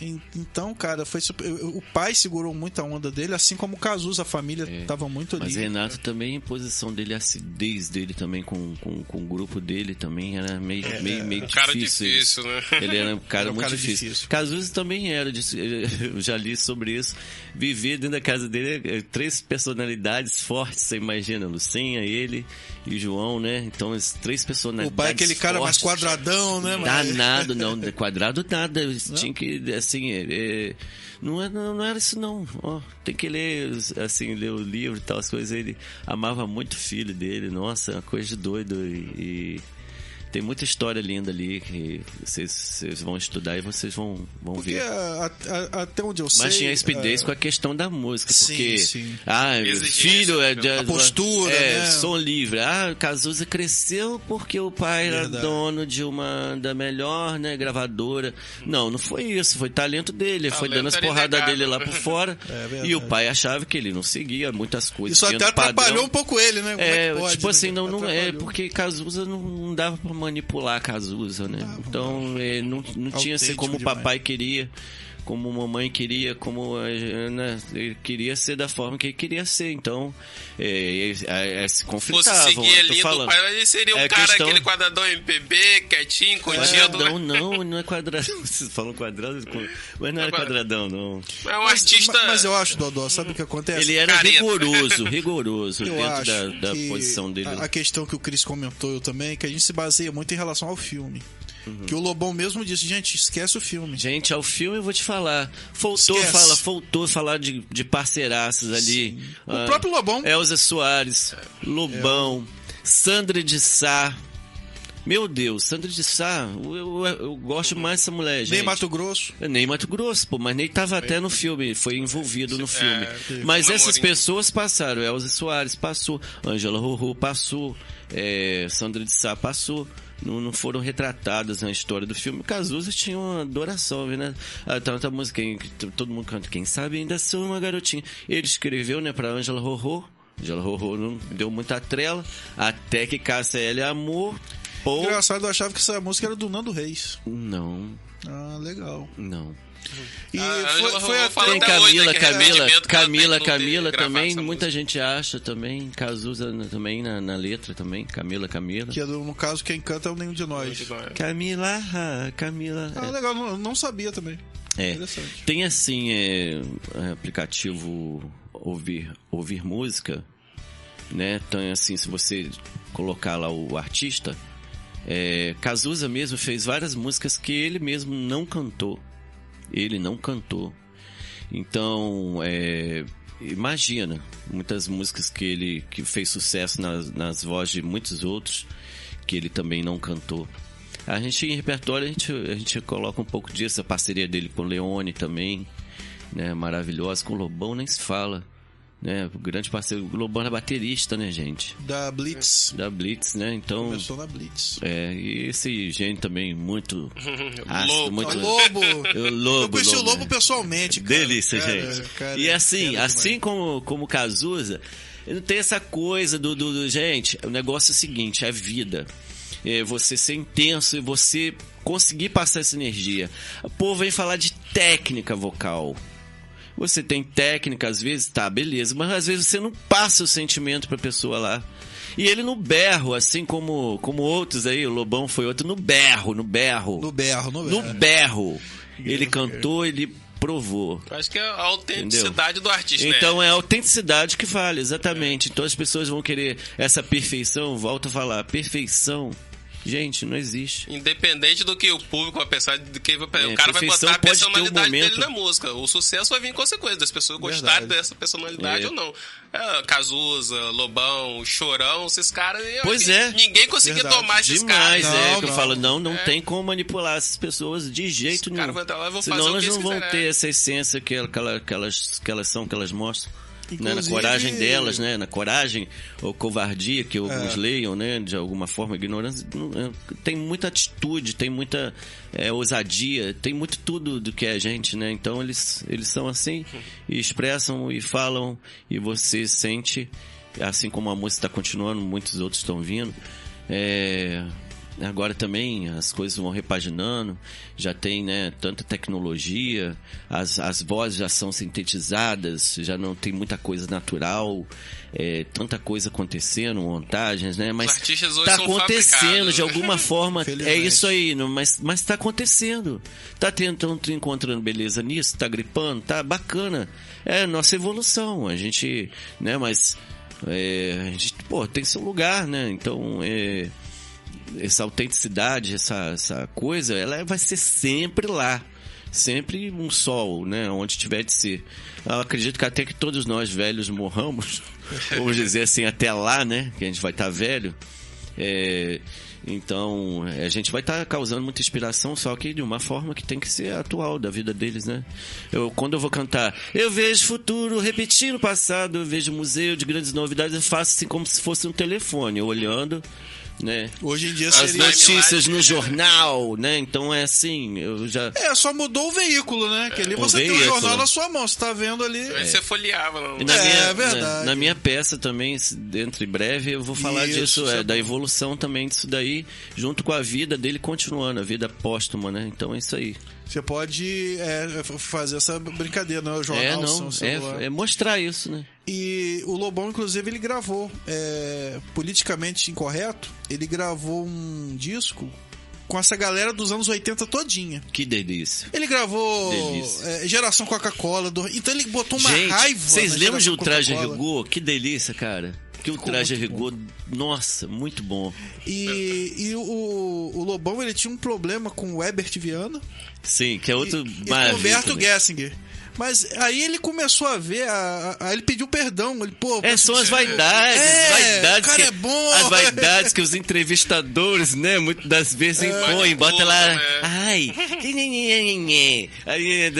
En- Então, cara, foi o pai segurou muito a onda dele, assim como o Cazuza, a família tava muito ali. É. Mas Renato também, a posição dele, a acidez dele também com, com, com o grupo dele também era meio, meio, meio Um cara difícil. difícil, né? Ele era um cara Era um muito cara difícil. difícil. Cazuza também era, eu já li sobre isso. Viver dentro da casa dele, três personalidades fortes, você imagina, Lucinha, ele e João, né? Então, as três o personalidades pai é aquele cara mais fortes. quadradão, né? Danado, não, quadrado nada. Tinha que, assim, é, é, não, é- não, não era isso não. Tem que ler, assim, ler o livro e tal, as coisas. Ele amava muito o filho dele, nossa, uma coisa de doido. E, e tem muita história linda ali que vocês, vocês vão estudar e vocês vão, vão Porque ver. a- a- até onde eu sei. Mas tinha espidez é, com a questão da música, Sim, porque sim. ah, Exigência, filho é de, a postura, é, né? som livre. Ah, Cazuza cresceu porque o pai era Verdade. dono de uma da melhor, né, gravadora. Não, não foi isso, foi talento dele, foi Talento dando as era porradas dele lá por fora. É e o pai achava que ele não seguia muitas coisas. Isso até tinha padrão. atrapalhou um pouco ele, né? Como É, que pode, tipo né? assim, não, não é, Atrapalhou. porque Cazuza não, não dava pra manipular Cazuza, né? então, é, não, não tinha ser Autêntico como o demais. papai queria, como a mamãe queria, como eh, né, ele queria ser da forma que ele queria ser. Então, é, é, é, se conflitavam, seguir ele tô do falando. pai, ele seria o É cara, questão- aquele quadradão MPB, quietinho, contido. Quadradão não, não é quadradão. Vocês falam quadrado, mas não era quadradão, não. É um Mas, artista. mas eu acho, Dodó, sabe o que acontece? Ele era Careta. rigoroso, rigoroso Eu dentro acho da, da posição dele. A, a questão que o Chris comentou eu também, é que a gente se baseia muito em relação ao filme. Que o Lobão mesmo disse, gente, esquece o filme. Gente, ao filme eu vou te falar. Faltou Esquece. falar, faltou falar de, de parceiraços ali. O próprio Lobão. Elza Soares, Lobão, Sandra de Sá. Meu Deus, Sandra de Sá, eu, eu, eu gosto mais dessa mulher, gente. Nem Mato Grosso. Nem Mato Grosso, pô, mas nem tava até no filme, foi envolvido no filme. teve mas essas pessoas passaram, Elza Soares passou, Ângela Rorô passou, é, Sandra de Sá passou. Não, não foram retratadas na história do filme. Cazuza tinha uma adoração, né? Ah, tanta música que t- todo mundo canta. Quem sabe ainda sou uma garotinha. Ele escreveu, né, pra Ângela Rorô. Ângela Rorô não deu muita trela. Até que Cássia L. Amor. Pô. Engraçado, eu achava que essa música era do Nando Reis. Não, Ah, legal. não. E A foi, Ângela foi fala Tem hoje, Camila, Camila, Camila, Camila também, muita música. gente acha também, Cazuza também na, na letra também, Camila, Camila. Que é do- no caso, quem canta é o Nenhum de Nós. Camila, ah, Camila. Ah, legal, não, não sabia também. É. Interessante. Tem assim, é, é, aplicativo ouvir, ouvir música, né? Então assim, se você colocar lá o artista, é, Cazuza mesmo fez várias músicas que ele mesmo não cantou. Ele não cantou. Então, é, imagina, muitas músicas que ele que fez sucesso nas, nas vozes de muitos outros, que ele também não cantou. A gente em repertório a gente, a gente coloca um pouco disso, a parceria dele com o Leone também, né? Maravilhosa, com o Lobão nem se fala. Né? O grande parceiro, o Lobão era baterista, né, gente? Da Blitz. Da Blitz, né? Então. Começou na Blitz. É, e esse gênio também muito ácido, Lobo. muito O Lobo. o Lobo, eu conheci o Lobo, Lobo né? pessoalmente, cara. Delícia, Cara, gente. cara, e assim, cara assim demais. como, como Cazuza, não tem essa coisa do, do, do- Gente, o negócio é o seguinte, é vida. É você ser intenso e você conseguir passar essa energia. O povo vem falar de técnica vocal. Você tem técnica, às vezes, tá, beleza, mas às vezes você não passa o sentimento pra pessoa lá. E ele no berro, assim como, como outros aí, o Lobão foi outro, no berro, no berro. No berro, no No berro. berro. Ele cantou, ele provou. Eu Acho que é a autenticidade do artista, Então né? é a autenticidade que vale, exatamente. Então as pessoas vão querer essa perfeição, volta a falar, perfeição. Gente, não existe. Independente do que o público vai pensar, do que o cara vai É, botar a ter um personalidade dele momento. na música. O sucesso vai vir em consequência das pessoas gostarem Verdade. dessa personalidade É. ou não. É, Cazuza, Lobão, Chorão, esses caras. Pois é. Ninguém conseguia Verdade. tomar esses Demais, caras. é. Não, que eu não. falo, não, não É. tem como manipular essas pessoas de jeito Os nenhum. vão entrar lá vão Senão fazer o elas que não eles vão quiserem. ter essa essência que, ela- que, elas, que elas são, que elas mostram. Né, na coragem delas, né? Na coragem ou covardia que alguns É. leiam, né? De alguma forma, ignorância. é, Tem muita atitude, tem muita é, ousadia, tem muito tudo do que é a gente, né? Então eles, eles são assim e expressam e falam e você sente, assim como a música está continuando, muitos outros estão vindo. É, Agora também as coisas vão repaginando, já tem né, tanta tecnologia, as, as vozes já são sintetizadas, já não tem muita coisa natural, é, tanta coisa acontecendo, montagens, né? Mas tá são acontecendo de alguma forma, é isso aí, não- mas, mas tá acontecendo. Tá tentando, encontrando beleza nisso, tá gripando, tá bacana. É nossa evolução, a gente, né, mas é, a gente, pô, tem seu lugar, né? Então, é, essa autenticidade, essa, essa coisa, ela vai ser sempre lá. Sempre um sol, né? Onde tiver de ser. Eu acredito que até que todos nós velhos morramos, vamos dizer assim, até lá, né? Que a gente vai estar velho. É, então, a gente vai estar causando muita inspiração, só que de uma forma que tem que ser atual da vida deles, né? Eu, quando eu vou cantar, eu vejo futuro repetindo o passado, eu vejo museu de grandes novidades, eu faço assim como se fosse um telefone, olhando, né? Hoje em dia As seria. notícias no jornal, né? Então é assim, eu já. É, só mudou o veículo, né? Que ali O você tem o jornal na sua mão, você tá vendo ali. Aí Você folheava. Não. Na, É, minha, é verdade. Na, na minha peça também, dentro em breve, eu vou falar Isso, disso, isso é, é da evolução também disso daí, junto com a vida dele continuando, a vida póstuma, né? Então é isso aí. Você pode é, fazer essa brincadeira, não é o jornal, é, seu não, celular. é, é mostrar isso, né? E o Lobão, inclusive, ele gravou, é, politicamente incorreto, ele gravou um disco com essa galera dos anos 80 todinha. Que delícia. Ele gravou Delícia. é, Geração Coca-Cola, do- então ele botou uma Gente, raiva. vocês lembram de traje rigor? Que delícia, cara. Que o Ficou traje muito rigor, nossa, muito bom. E, e o, o Lobão, ele tinha um problema com o Herbert Viana Sim, que é outro e, e maravilha com o Humberto também. Gessinger. Mas aí ele começou a ver, a, a- a- ele pediu perdão. Ele, pô, É, são as vaidades, É, vaidades cara que, é bom. as vaidades que os entrevistadores, né, muitas das vezes impõem, bota lá, né? ai, aí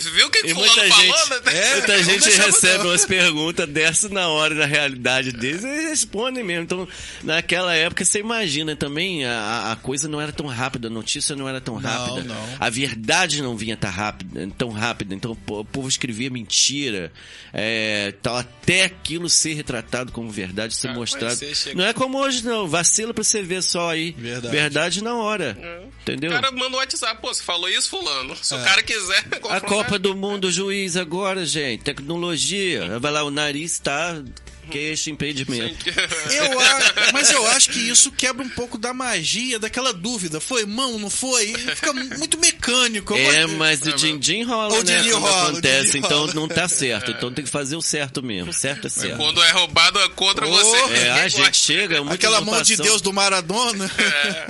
Você viu o que que muita gente, falou, né? É, muita não gente recebe não. umas perguntas dessas na hora, na realidade deles, e eles respondem mesmo. Então, naquela época, você imagina também, a, a coisa não era tão rápida, a notícia não era tão rápida, não. a verdade não vinha tão rápida, tão rápida. então o povo escrevia mentira, é, tal, até aquilo ser retratado como verdade, ser Ah, mostrado. Não é como hoje, não. Vacila pra você ver só aí. Verdade. na hora. Entendeu? O cara manda o WhatsApp, pô, você falou isso, fulano. Se o cara quiser. A Copa do Mundo, juiz agora, gente. Tecnologia. Vai lá, o nariz tá. Queixo, impedimento. Eu a- mas eu acho que isso quebra um pouco da magia, daquela dúvida. Foi mão, não foi? Fica muito mecânico. É, gosto- mas o din-din rola, O né? din-din Quando rola, o acontece, então rola. não tá certo. Então tem que fazer o certo mesmo. Certo é certo. Quando é roubado é contra Oh. você. É, a gente chega. muita Aquela mão de usurpação. Deus do Maradona.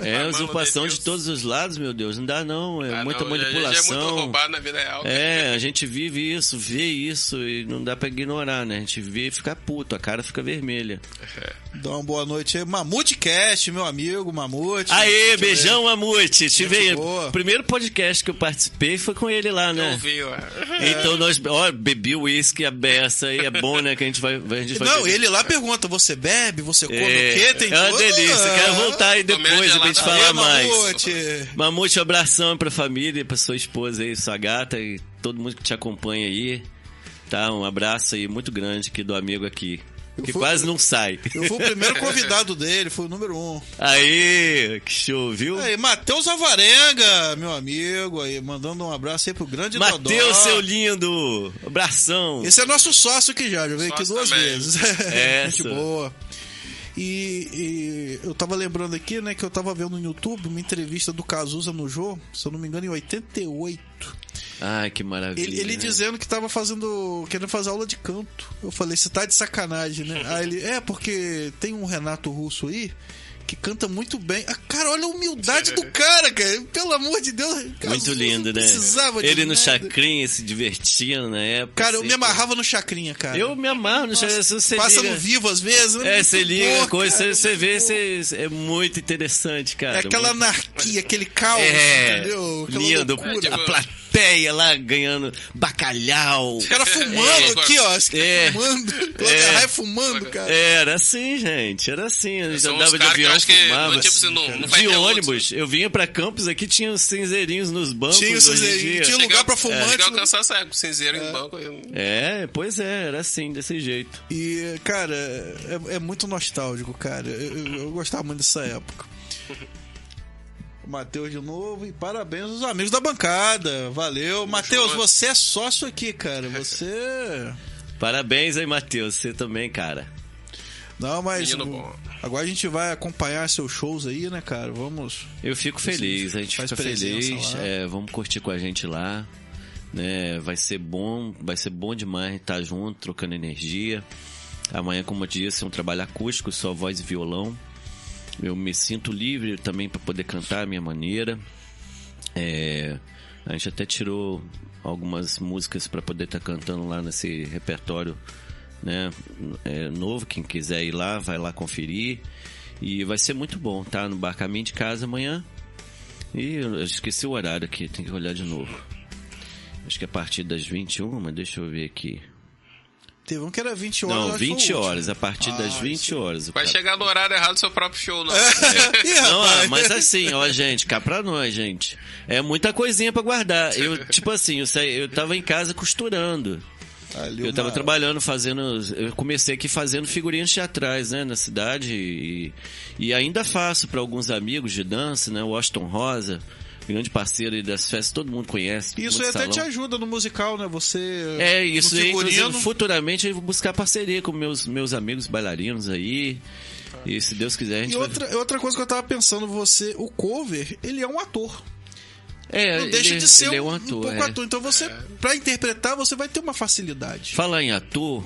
É, a mão usurpação de de todos os lados, meu Deus. Não dá, não. É Ah, muita não, já- Já é muito manipulação. roubado na vida real. É, a gente vive isso, vê isso e não dá pra ignorar, né? A gente vê e fica puto, a cara fica vermelha. Dá uma boa noite aí. Mamute Cast, meu amigo, Mamute. Aê, Deixa eu beijão, Mamute! Tive aí. boa. O primeiro podcast que eu participei foi com ele lá, Eu né? vi, ó. Então nós, ó, bebi uísque, a beça aí, é bom, né? Que a gente vai, a gente ver. vai Não, beber. ele lá pergunta: você bebe? Você come é, o quê? Tem é uma delícia, quero voltar aí depois pra gente falar Aê, mais. Mamute. Mamute, um abração pra família, pra sua esposa aí, sua gata e todo mundo que te acompanha aí. Tá? Um abraço aí muito grande aqui do amigo aqui. Que fui- quase não sai. Eu fui o primeiro convidado dele, fui o número um. Aí, que show, viu? Aí, Matheus Avarenga, meu amigo, aí, mandando um abraço aí pro grande Dodó. Matheus, seu lindo! Abração! Esse é nosso sócio aqui já, já veio aqui Sócio duas também. vezes. Essa. Gente boa. E, e eu tava lembrando aqui, né, que eu tava vendo no YouTube uma entrevista do Cazuza no Jô, se eu não me engano, em 88. Ai, que maravilha. Ele, ele né? dizendo que tava fazendo. querendo fazer aula de canto. Eu falei, você tá de sacanagem, né? Aí ele, é, porque tem um Renato Russo aí que canta muito bem. Ah, cara, olha a humildade do cara, cara. Pelo amor de Deus. Cara, Muito lindo, né? Ele no nada. chacrinha se divertindo na época. Cara, eu assim, me amarrava no chacrinha, cara. Eu me amarro no chacrinha. Você Passa liga- no vivo às vezes. É, você liga a coisa, cara, você, você vê, você, é muito interessante, cara. É aquela muito... anarquia, aquele caos, É, entendeu? Aquela lindo. loucura. A plateia lá ganhando bacalhau. Os caras fumando É, aqui, ó. Os é. fumando. É. É. fumando, cara. Era assim, gente, era assim. A gente andava de que avião, acho que fumava. não, tipo, não, não vai de ônibus, eu vinha pra Campos aqui, tinha os cinzeirinhos nos bancos. Tinha dia. tinha lugar pra fumante, Chegar a né? alcançar essa cinzeiro em banco. eu- É, pois é, era assim, desse jeito. E, cara, é, é muito nostálgico, cara. Eu, eu- eu gostava muito dessa época. Matheus de novo e parabéns aos amigos da bancada. Valeu. Matheus, você é sócio aqui, cara. Você. Parabéns aí, Matheus, você também, cara. Não, mas. Agora a gente vai acompanhar seus shows aí, né, cara? Vamos. Eu fico feliz, a gente Faz fica feliz. é, vamos curtir com a gente lá. Né? Vai ser bom, vai ser bom demais estar junto, trocando energia. Amanhã, como eu disse, é um trabalho acústico, só voz e violão. Eu me sinto livre também para poder cantar a minha maneira. É, a gente até tirou algumas músicas para poder estar cantando lá nesse repertório né, é, novo. Quem quiser ir lá, vai lá conferir. E vai ser muito bom, tá? No bar Caminho de Casa amanhã. E eu esqueci o horário aqui, tem que olhar de novo. Acho que é a partir das 21, mas deixa eu ver aqui. Teve um que era 20 horas. Não, acho que foi 20 o último. horas, a partir das Ah, 20 horas. o Vai cara- chegar no horário errado do seu próprio show, não. Ih, Não, ah, mas assim, ó, gente, cá pra nós, gente. É muita coisinha pra guardar. Eu, tipo assim, eu, saí, eu tava em casa costurando. Ali Eu tava uma- trabalhando, fazendo. Eu comecei aqui fazendo figurinhas teatrais, né, na cidade. E, e ainda faço pra alguns amigos de dança, né? O Washington Rosa, grande parceiro aí das festas, todo mundo conhece. Isso até salão. te ajuda no musical, né? Você. É, isso aí, futuramente eu vou buscar parceria com meus, meus amigos bailarinos aí. E se Deus quiser, a gente E vai- outra, outra coisa que eu tava pensando, você, o cover, ele é um ator. É, Não deixa ele- de ser ele é um, um um ator. pouco é. ator. Então você, pra interpretar, você vai ter uma facilidade. Falar em ator,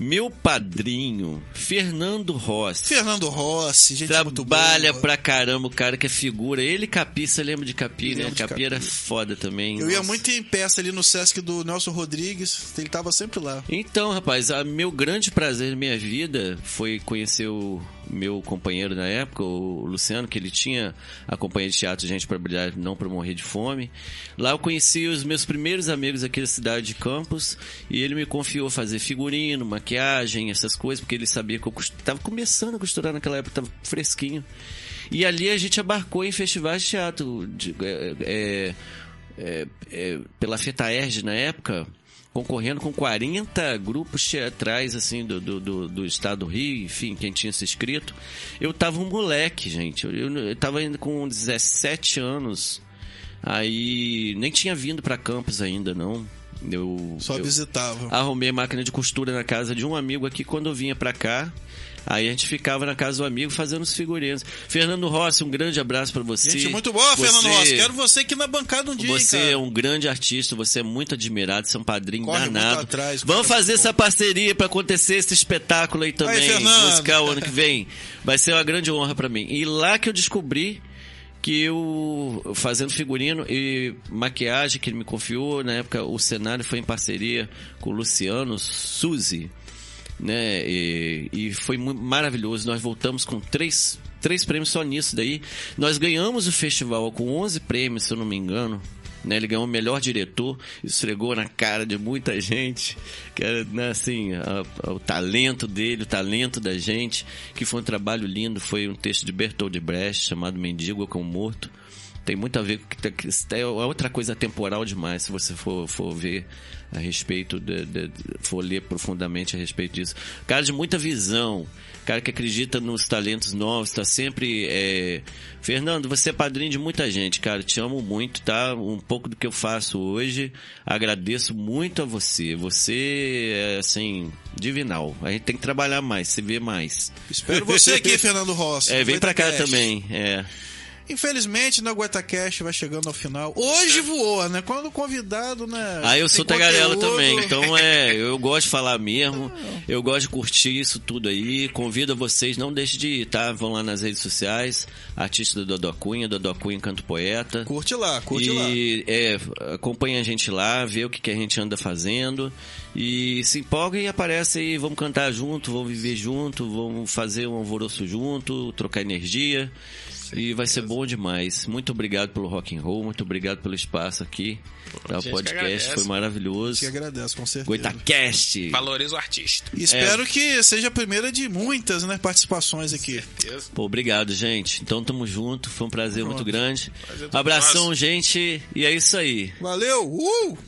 meu padrinho, Fernando Rossi. Fernando Rossi, gente Trabalha pra caramba, o cara que é figura. Ele Capi, você lembra de Capi, né? Capi, Capi. era foda também. Eu ia nossa. muito em peça ali no Sesc do Nelson Rodrigues, ele tava sempre lá. Então, rapaz, a meu grande prazer na minha vida foi conhecer o meu companheiro na época, o Luciano, que ele tinha a companhia de teatro Gente para Brilhar, não para morrer de fome. Lá eu conheci os meus primeiros amigos aqui da cidade de Campos e ele me confiou fazer figurino, maquiagem, essas coisas, porque ele sabia que eu estava começando a costurar naquela época, estava fresquinho. E ali a gente abarcou em festivais de teatro, de- é, é, é, é, pela FETAERG na época, concorrendo com 40 grupos teatrais, assim, do, do, do, do estado do Rio, enfim, quem tinha se inscrito. Eu tava um moleque, gente. Eu, eu, eu tava ainda com 17 anos. Aí nem tinha vindo pra Campos ainda, não. Eu, Só eu visitava. arrumei máquina de costura na casa de um amigo aqui quando eu vinha pra cá. Aí a gente ficava na casa do amigo fazendo os figurinos. Fernando Rossi, um grande abraço pra você. Gente muito boa, Fernando Você- Rossi. Quero você aqui na bancada um dia, você hein, é um grande artista, você é muito admirado, você é um padrinho Corre danado. atrás, Vamos fazer essa parceria pra acontecer esse espetáculo aí também, Fernando. musical ano que vem. Vai ser uma grande honra pra mim. E lá que eu descobri que eu fazendo figurino e maquiagem que ele me confiou, na época o cenário foi em parceria com o Luciano Suzy, né? E, e foi maravilhoso. Nós voltamos com três, três prêmios só nisso daí. Nós ganhamos o festival com 11 prêmios, se eu não me engano. Né, ele ganhou o melhor diretor, esfregou na cara de muita gente, que era né, assim, a- a- o talento dele, o talento da gente, que foi um trabalho lindo, foi um texto de Bertold Brecht chamado Mendigo com Morto. Tem muito a ver com que que- é outra coisa temporal demais, se você for, for ver a respeito, de, de- for ler profundamente a respeito disso. Cara de muita visão, cara que acredita nos talentos novos, tá sempre. é, Fernando, você é padrinho de muita gente, cara. Te amo muito, tá? Um pouco do que eu faço hoje. Agradeço muito a você. Você é assim, divinal. A gente tem que trabalhar mais, se ver mais. Espero você aqui, Fernando Rossi. É, vem pra cá também. É. Infelizmente, na Guatacast vai chegando ao final. Hoje voou, né? Quando convidado, né? Ah, eu sou tagarela conteúdo. também, então é, eu gosto de falar mesmo, eu gosto de curtir isso tudo aí, convido vocês, não deixe de ir, tá? Vão lá nas redes sociais, artista do Dodó Cunha, Dodó Cunha Canto Poeta. Curte lá, curte lá. e é, acompanha a gente lá, vê o que, que a gente anda fazendo e se empolga e aparece aí, vamos cantar junto, vamos viver junto, vamos fazer um alvoroço junto, trocar energia e vai ser bom demais. Muito obrigado pelo rock and roll, muito obrigado pelo espaço aqui. A o que podcast foi maravilhoso. Te agradeço, com certeza. Goitacast. Valoriza o artista. E espero que seja a primeira de muitas, né, participações aqui. Certeza. Pô, obrigado, gente. Então tamo junto, foi um prazer muito grande. Prazer Abração, nosso. gente, e é isso aí. Valeu! Uh!